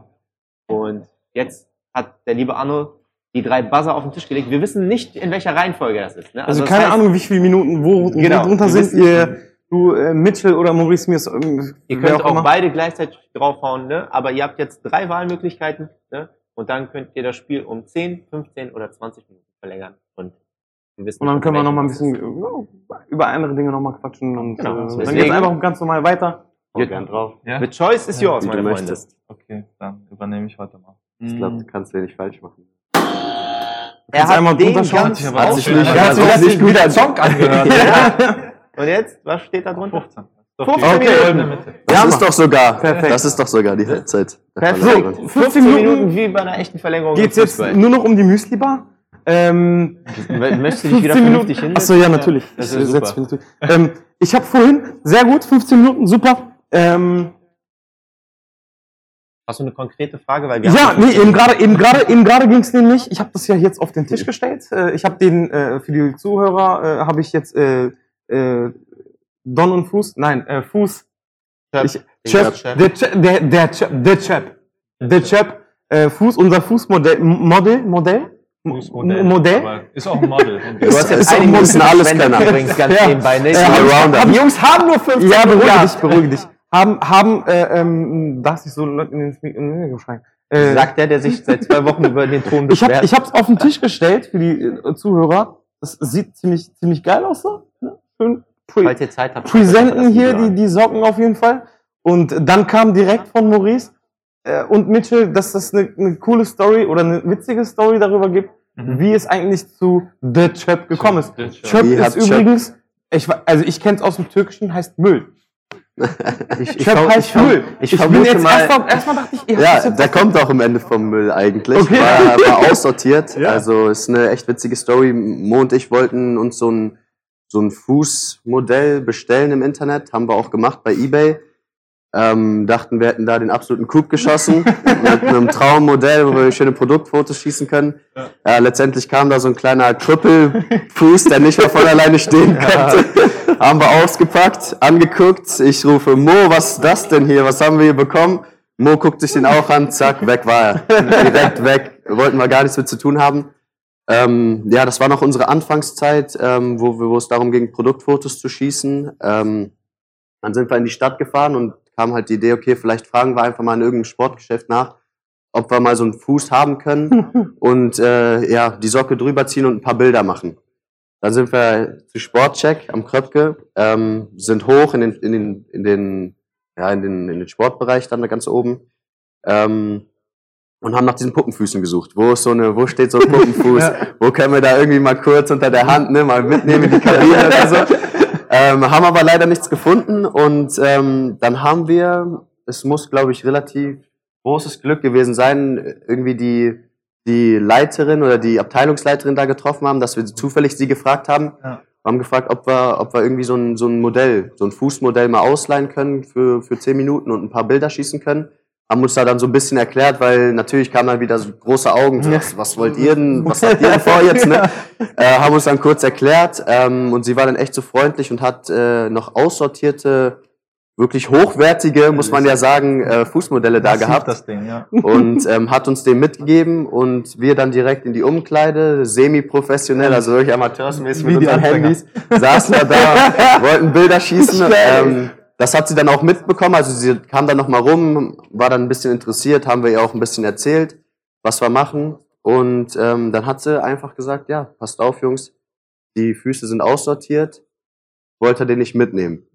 Und jetzt hat der liebe Arno die drei Buzzer auf den Tisch gelegt. Wir wissen nicht, in welcher Reihenfolge das ist. Ne? Also, das keine heißt, Ahnung, wie viele Minuten wo, Genau, wo drunter sind. Ihr, du, äh, Mitchell oder Maurice Miers. Ähm, Ihr könnt auch immer. beide gleichzeitig draufhauen, ne? aber ihr habt jetzt drei Wahlmöglichkeiten ne? und dann könnt ihr das Spiel um 10, 15 oder 20 Minuten verlängern. Und, wir wissen Und dann können wir welchen noch mal ein bisschen ja, über andere Dinge noch mal quatschen. Und Genau, äh, dann geht's einfach ganz normal weiter. Oh, gern drauf. Ja? The choice is Ja, yours, du meine Freunde. möchtest. Okay, dann übernehme ich heute mal. Ich glaube, du kannst ja nicht falsch machen. Er Kannst hat einmal den ganz Hat sich nicht- hat sich nicht der Song angehört. Ja. Und jetzt, was steht da drunter? 15. Doch 15 die Minuten. Das Ja, ist doch sogar, Perfekt. das ist doch sogar die Halbzeit. Perfekt. Verlängerung. 15 Minuten wie bei einer echten Verlängerung. geht's jetzt nur noch um die Müsli-Bar. Ähm, Möchtest du dich wieder 15 vernünftig Minuten. hinsetzen? Achso, ja, natürlich. Das Ich. Ähm, ich habe vorhin, sehr gut, 15 Minuten, super. Ähm, Hast du eine konkrete Frage? Weil wir ja, haben- nee, eben gerade, eben gerade, eben gerade ging es nämlich. Ich habe das ja jetzt auf den Tisch gestellt. Äh, ich habe den äh, für die Zuhörer äh, habe ich jetzt äh, äh, Don und Fuß, nein, äh, Fuß. Chef. Ich, Chef, Chef. der Chef, der der Chef, der Chef, der Chef, äh, Fuß, unser Fußmodell, Modell, Modell, Fußmodell. Modell. Aber Ist auch ein Model. Du hast jetzt Ist auch einige ein bisschen Minuten alles Könner. übrigens ganz Ja. nebenbei. Die hab- Jungs- hab- die Jungs haben nur 15 Ja, beruhige Minuten. dich, beruhige dich. Haben, haben, äh, ähm, darfst nicht so in den Mik- in den Mikro schreien. Äh, Sagt der, der sich seit zwei Wochen über den Ton ich habe beschwert. ich hab's auf den Tisch gestellt für die äh, Zuhörer. Das sieht ziemlich, ziemlich geil aus. So. ne? Schön pre Falls ihr Zeit habt. präsenten hier die, die Socken auf jeden Fall. Und dann kam direkt von Maurice äh, und Mitchell, dass das eine, eine coole Story oder eine witzige Story darüber gibt, Mhm. wie es eigentlich zu The Chöp gekommen ist. The Chöp. Chöp ist Chöp- übrigens, ich, also ich kenne es aus dem Türkischen, heißt Müll. Ich, Chöp verm- heißt ich Müll. Ich, bin vermute jetzt mal, erstmal erstmal dachte ich, ihr Ja, jetzt der kommt auch am Ende vom Müll eigentlich. Okay. War, war aussortiert. Ja. Also ist eine echt witzige Story. Mo und ich wollten uns so ein, so ein Fußmodell bestellen im Internet. Haben wir auch gemacht bei Ebay. Ähm, dachten, wir hätten da den absoluten Coup geschossen mit einem Traummodell, wo wir schöne Produktfotos schießen können. Ja. letztendlich kam da so ein kleiner Krüppelfuß, der nicht mehr von alleine stehen konnte. haben wir ausgepackt, angeguckt. Ich rufe, Mo, was ist das denn hier? Was haben wir hier bekommen? Mo guckt sich den auch an, zack, weg war er. Direkt weg. Wollten wir gar nichts mit zu tun haben. Ähm, ja, das war noch unsere Anfangszeit, ähm, wo, wir- wo es darum ging, Produktfotos zu schießen. Ähm, dann sind wir in die Stadt gefahren und kam halt die Idee, okay, vielleicht fragen wir einfach mal in irgendeinem Sportgeschäft nach, ob wir mal so einen Fuß haben können und äh, ja, die Socke drüber ziehen und ein paar Bilder machen. Dann sind wir zu Sportcheck am Kröpke, ähm, sind hoch in den, in den, in den, ja, in den, in den Sportbereich dann da ganz oben. Ähm, und haben nach diesen Puppenfüßen gesucht. Wo ist so eine, wo steht so ein Puppenfuß? Wo können wir da irgendwie mal kurz unter der Hand, ne, mal mitnehmen in die Kabine oder so? Ähm, haben aber leider nichts gefunden und ähm, dann haben wir, es muss glaube ich relativ großes Glück gewesen sein, irgendwie die die Leiterin oder die Abteilungsleiterin da getroffen haben, dass wir zufällig sie gefragt haben. Ja. Wir haben gefragt, ob wir, ob wir irgendwie so ein, so ein Modell, so ein Fußmodell mal ausleihen können für, für zehn Minuten und ein paar Bilder schießen können. Haben uns da dann so ein bisschen erklärt, weil natürlich kamen dann wieder so große Augen. So, was, was wollt ihr denn? Was habt ihr denn vor jetzt? Ne? Äh, haben uns dann kurz erklärt ähm, und sie war dann echt so freundlich und hat äh, noch aussortierte, wirklich hochwertige, muss man ja sagen, äh, Fußmodelle da Massiv gehabt Das Ding, ja. und ähm, hat uns den mitgegeben und wir dann direkt in die Umkleide, semi-professionell, also wirklich amateursmäßig mit unseren. Handys, saßen wir da, wollten Bilder schießen. Ähm, das hat sie dann auch mitbekommen, also sie kam dann nochmal rum, war dann ein bisschen interessiert, haben wir ihr auch ein bisschen erzählt, was wir machen und ähm, dann hat sie einfach gesagt, ja, passt auf Jungs, die Füße sind aussortiert, wollte den nicht mitnehmen.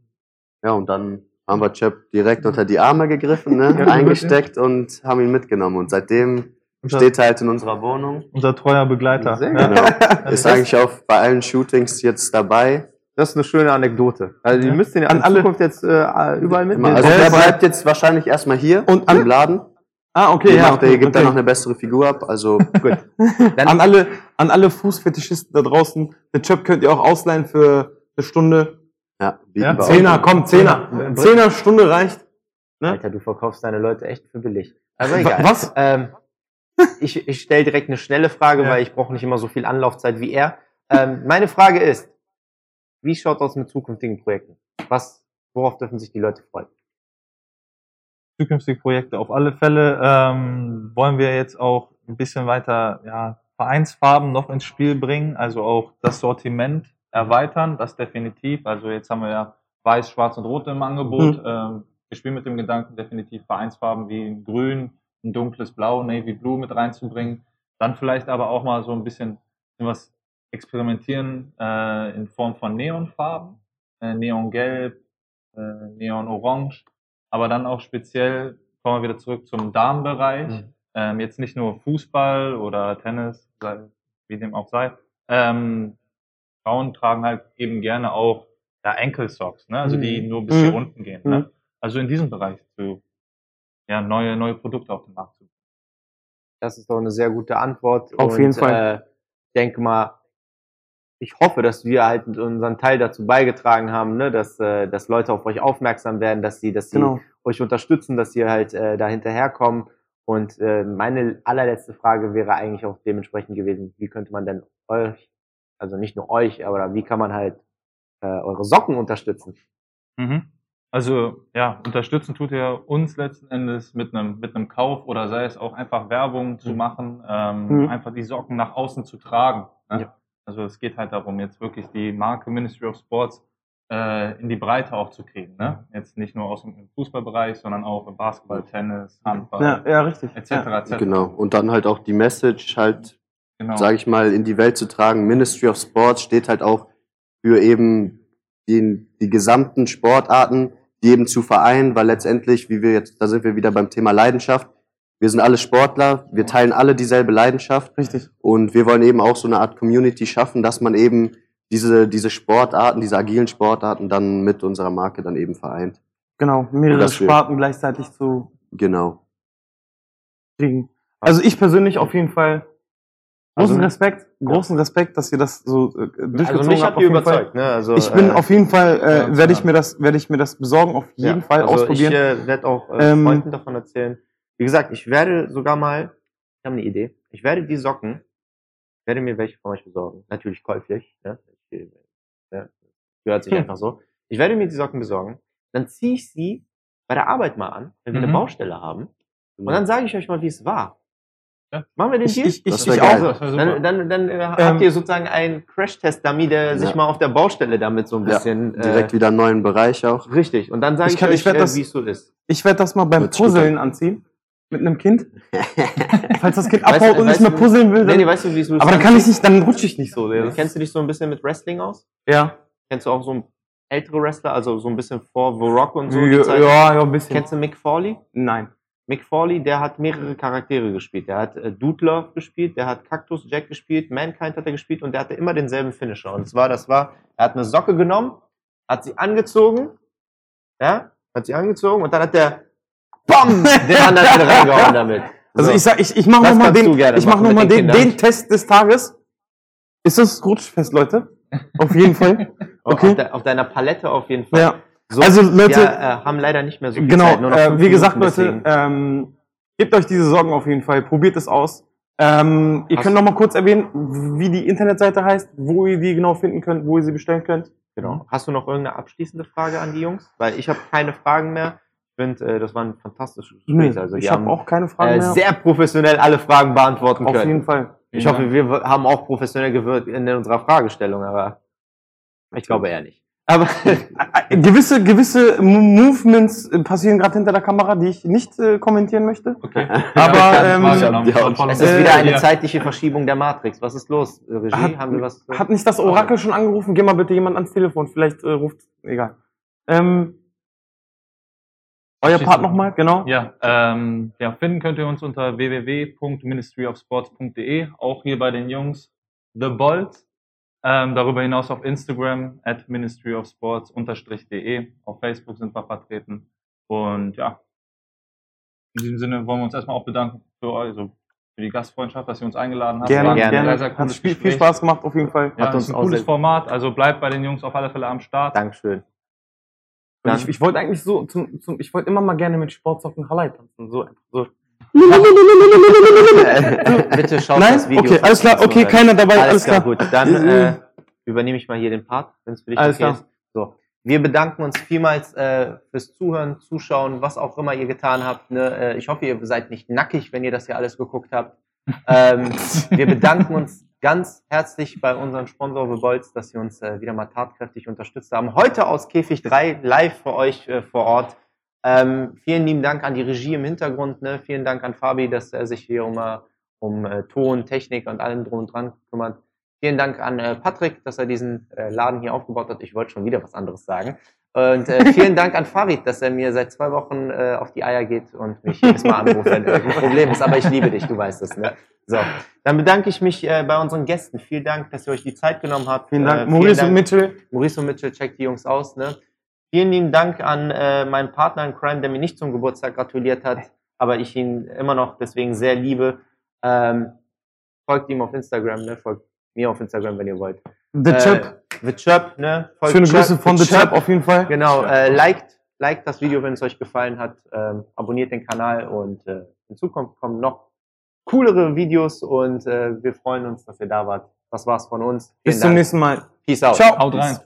Ja, und dann haben wir Chöp direkt unter die Arme gegriffen, ne, eingesteckt und haben ihn mitgenommen. Und seitdem steht er halt in unserer Wohnung. Unser treuer Begleiter. Sehr ja. Genau. Ist eigentlich auch bei allen Shootings jetzt dabei. Das ist eine schöne Anekdote. Also, ihr Ja. müsst den ja An in alle- Zukunft jetzt äh, überall mitnehmen. Also Der bleibt jetzt wahrscheinlich erstmal hier Und im an- Laden. Ah, okay, Der, ja. macht, der gibt okay. dann noch eine bessere Figur ab. Also Gut. an alle, an alle Fußfetischisten da draußen, den Chöp könnt ihr auch ausleihen für eine Stunde. ja, bieten Ja, auch. Zehner, komm, Zehner. Ja. Zehner Stunde reicht. Ne? Alter, du verkaufst deine Leute echt für billig. Aber Wa- egal. was? Ähm, ich ich stelle direkt eine schnelle Frage, Ja. weil ich brauche nicht immer so viel Anlaufzeit wie er. Ähm, meine Frage ist, wie schaut das mit zukünftigen Projekten? Was, worauf dürfen sich die Leute freuen? Zukünftige Projekte. Auf alle Fälle ähm, wollen wir jetzt auch ein bisschen weiter ja, Vereinsfarben noch ins Spiel bringen, also auch das Sortiment erweitern, das definitiv. Also jetzt haben wir ja Weiß, Schwarz und Rot im Angebot. Ähm, wir spielen mit dem Gedanken, definitiv Vereinsfarben wie ein Grün, ein dunkles Blau, Navy Blue mit reinzubringen. Dann vielleicht aber auch mal so ein bisschen was experimentieren äh, in Form von Neonfarben, äh, Neongelb, äh, Neonorange aber dann auch speziell, kommen wir wieder zurück zum Damenbereich. Mhm. Ähm, jetzt nicht nur Fußball oder Tennis, wie dem auch sei. Ähm, Frauen tragen halt eben gerne auch ja, Ankle-Socks, ne? also die nur bis hier Mhm. unten gehen. Mhm. Ne? Also in diesem Bereich zu ja, neue, neue Produkte auf den Markt zu bringen. Das ist doch eine sehr gute Antwort. Auf jeden Fall. Äh, ich denke mal, ich hoffe, dass wir halt unseren Teil dazu beigetragen haben, ne, dass, äh, dass Leute auf euch aufmerksam werden, dass sie, dass sie Genau. euch unterstützen, dass ihr halt äh, da hinterherkommen. Und äh, meine allerletzte Frage wäre eigentlich auch dementsprechend gewesen, wie könnte man denn euch, also nicht nur euch, aber wie kann man halt äh, eure Socken unterstützen? Mhm. Also ja, unterstützen tut ihr uns letzten Endes mit einem mit einem Kauf oder sei es auch einfach Werbung zu Mhm. machen, ähm, Mhm. einfach die Socken nach außen zu tragen. Ne? Ja. Also es geht halt darum, jetzt wirklich die Marke Ministry of Sports äh, in die Breite auch zu kriegen. Ne? Jetzt nicht nur aus dem Fußballbereich, sondern auch im Basketball, Tennis, Handball, Ja, ja, richtig. etc. Ja. etc. Genau. Und dann halt auch die Message halt, Genau. sage ich mal, in die Welt zu tragen. Ministry of Sports steht halt auch für eben den, die gesamten Sportarten, die eben zu vereinen, weil letztendlich, wie wir jetzt, da sind wir wieder beim Thema Leidenschaft. Wir sind alle Sportler, wir teilen alle dieselbe Leidenschaft Richtig. und wir wollen eben auch so eine Art Community schaffen, dass man eben diese, diese Sportarten, diese agilen Sportarten dann mit unserer Marke dann eben vereint. Genau. Mehrere Sparten gleichzeitig zu Genau. kriegen. Also ich persönlich auf jeden Fall großen Also- Respekt, großen Respekt, dass ihr das so äh, durchgezogen Also mich habt. ihr überzeugt. Ne? Also, Ich bin äh, auf jeden Fall, äh, Ja, werde ich ja. mir das, werde ich mir das besorgen, auf jeden Ja, Fall also ausprobieren. Ich äh, werde auch äh, Ähm, Freunden davon erzählen. Wie gesagt, ich werde sogar mal, ich habe eine Idee, ich werde die Socken, ich werde mir welche von euch besorgen. Natürlich käuflich, ne? Ich, äh, ne? Gehört sich Hm. einfach so. Ich werde mir die Socken besorgen, dann ziehe ich sie bei der Arbeit mal an, wenn wir Mhm. eine Baustelle haben. Und dann sage ich euch mal, wie es war. Ja. Machen wir den ich, Deal? ich, ich, Das ich auch. super. dann dann, dann äh, Ähm, habt ihr sozusagen einen Crash-Test-Dummy, der sich Ja. mal auf der Baustelle damit so ein Ja, bisschen Direkt äh, wieder einen neuen Bereich auch. richtig. Und dann sage Ich ich, kann- ich euch, werd äh, das- wie es so ist. Ich werde das mal beim sich Puzzeln anziehen. Mit einem Kind. Falls das Kind Weißt abhaut du- und nicht weißt mehr puzzeln will, Nee, dann, nee, weißt du, wie es aber dann kann ich nicht, dann rutsche ich nicht so. Ja, Kennst du dich so ein bisschen mit Wrestling aus? Ja. Kennst du auch so ältere Wrestler, also so ein bisschen vor The Rock und so? Ja, ja, ja, ein bisschen. Kennst du Mick Foley? Nein. Mick Foley, der hat mehrere Charaktere gespielt. Der hat äh, Dudler gespielt, der hat Cactus Jack gespielt, Mankind hat er gespielt und der hatte immer denselben Finisher. Und zwar, das war, er hat eine Socke genommen, hat sie angezogen, ja, hat sie angezogen und dann hat der BAM! den anderen wieder reingehauen damit. Also So. ich sag, ich, ich mach Das noch mal kannst du den, ich mach noch mal den den, Test des Tages. Ist das rutschfest, Leute? Auf jeden Fall. okay. auf, de auf deiner Palette auf jeden Fall. Ja. So, Also, Leute- wir äh, haben leider nicht mehr so viel Genau, Zeit. noch äh, wie gesagt, Minuten, Leute, ähm, gebt euch diese Sorgen auf jeden Fall, probiert es aus. Ähm, ihr Hast- könnt noch mal kurz erwähnen, wie die Internetseite heißt, wo ihr die genau finden könnt, wo ihr sie bestellen könnt. Genau. Hast du noch irgendeine abschließende Frage an die Jungs? Weil ich habe keine Fragen mehr. Ich finde, äh, das war ein fantastisches Gespräch. also ich habe haben auch keine Fragen äh, mehr. sehr professionell alle Fragen beantworten auf können. jeden Fall. Ich hoffe, wir haben auch professionell gewirkt in unserer Fragestellung, aber ich glaube eher nicht. Aber Äh, gewisse gewisse Mo- Movements äh, passieren gerade hinter der Kamera, die ich nicht äh, kommentieren möchte. Okay. Aber, Ja, ähm, die von- von- es ist Äh, wieder eine ja. zeitliche Verschiebung der Matrix. Was ist los? Regie, Hat- haben wir was? Hat nicht das Orakel schon angerufen? Geh mal bitte jemand ans Telefon. Vielleicht äh, ruft. Egal. Ähm, euer Schieß Part mal. nochmal, genau. Ja, ähm, ja, finden könnt ihr uns unter www.ministryofsports.de, auch hier bei den Jungs The Bolt. Ähm, darüber hinaus auf Instagram at ministryofsports-de. Auf Facebook sind wir vertreten. Und ja, in diesem Sinne wollen wir uns erstmal auch bedanken für euch, also für die Gastfreundschaft, dass ihr uns eingeladen habt. Gerne, gerne. Sehr, sehr Hat viel, viel. Spaß gemacht, auf jeden Fall. Ja, Hat das uns ist ein cooles Format, also bleibt bei den Jungs auf alle Fälle am Start. Dankeschön. Und ich, ich wollte eigentlich so, zum, zum, ich wollte immer mal gerne mit Sportsocken Halai tanzen. So, so. Bitte schaut Nein? das Video. Okay, alles klar, okay, keiner dabei, alles, klar. gut. Dann äh, übernehme ich mal hier den Part, wenn es für dich Alles okay klar. ist. So. Wir bedanken uns vielmals äh, fürs Zuhören, Zuschauen, was auch immer ihr getan habt. Ne? Äh, ich hoffe, ihr seid nicht nackig, wenn ihr das hier alles geguckt habt. Ähm, wir bedanken uns ganz herzlich bei unserem Sponsor The Bolz, dass sie uns äh, wieder mal tatkräftig unterstützt haben. Heute aus Käfig 3 live für euch äh, vor Ort. Ähm, vielen lieben Dank an die Regie im Hintergrund. Ne? Vielen Dank an Fabi, dass er sich hier um, äh, um äh, Ton, Technik und allem drum und dran kümmert. Vielen Dank an äh, Patrick, dass er diesen äh, Laden hier aufgebaut hat. Ich wollte schon wieder was anderes sagen. Und äh, vielen Dank an Farid, dass er mir seit zwei Wochen äh, auf die Eier geht und mich jedes Mal anruft, wenn irgendein Problem ist. Aber ich liebe dich, du weißt es. Ne? So, dann bedanke ich mich äh, bei unseren Gästen. Vielen Dank, dass ihr euch die Zeit genommen habt. Vielen Dank, Äh, Maurice Dank. und Mitchell. Maurice und Mitchell, checkt die Jungs aus. Ne? Vielen lieben Dank an äh, meinen Partner in Crime, der mir nicht zum Geburtstag gratuliert hat, aber ich ihn immer noch deswegen sehr liebe. Ähm, folgt ihm auf Instagram, ne? folgt mir auf Instagram, wenn ihr wollt. The Chip. The Chöp, ne? Folgt Schöne Grüße von The Chöp. Chip auf jeden Fall. Genau, äh, liked, liked das Video, wenn es euch gefallen hat. Ähm, abonniert den Kanal und äh, in Zukunft kommen noch coolere Videos und äh, wir freuen uns, dass ihr da wart. Das war's von uns. Bis Vielen zum Dank. nächsten Mal. Peace out. Ciao. Haut rein.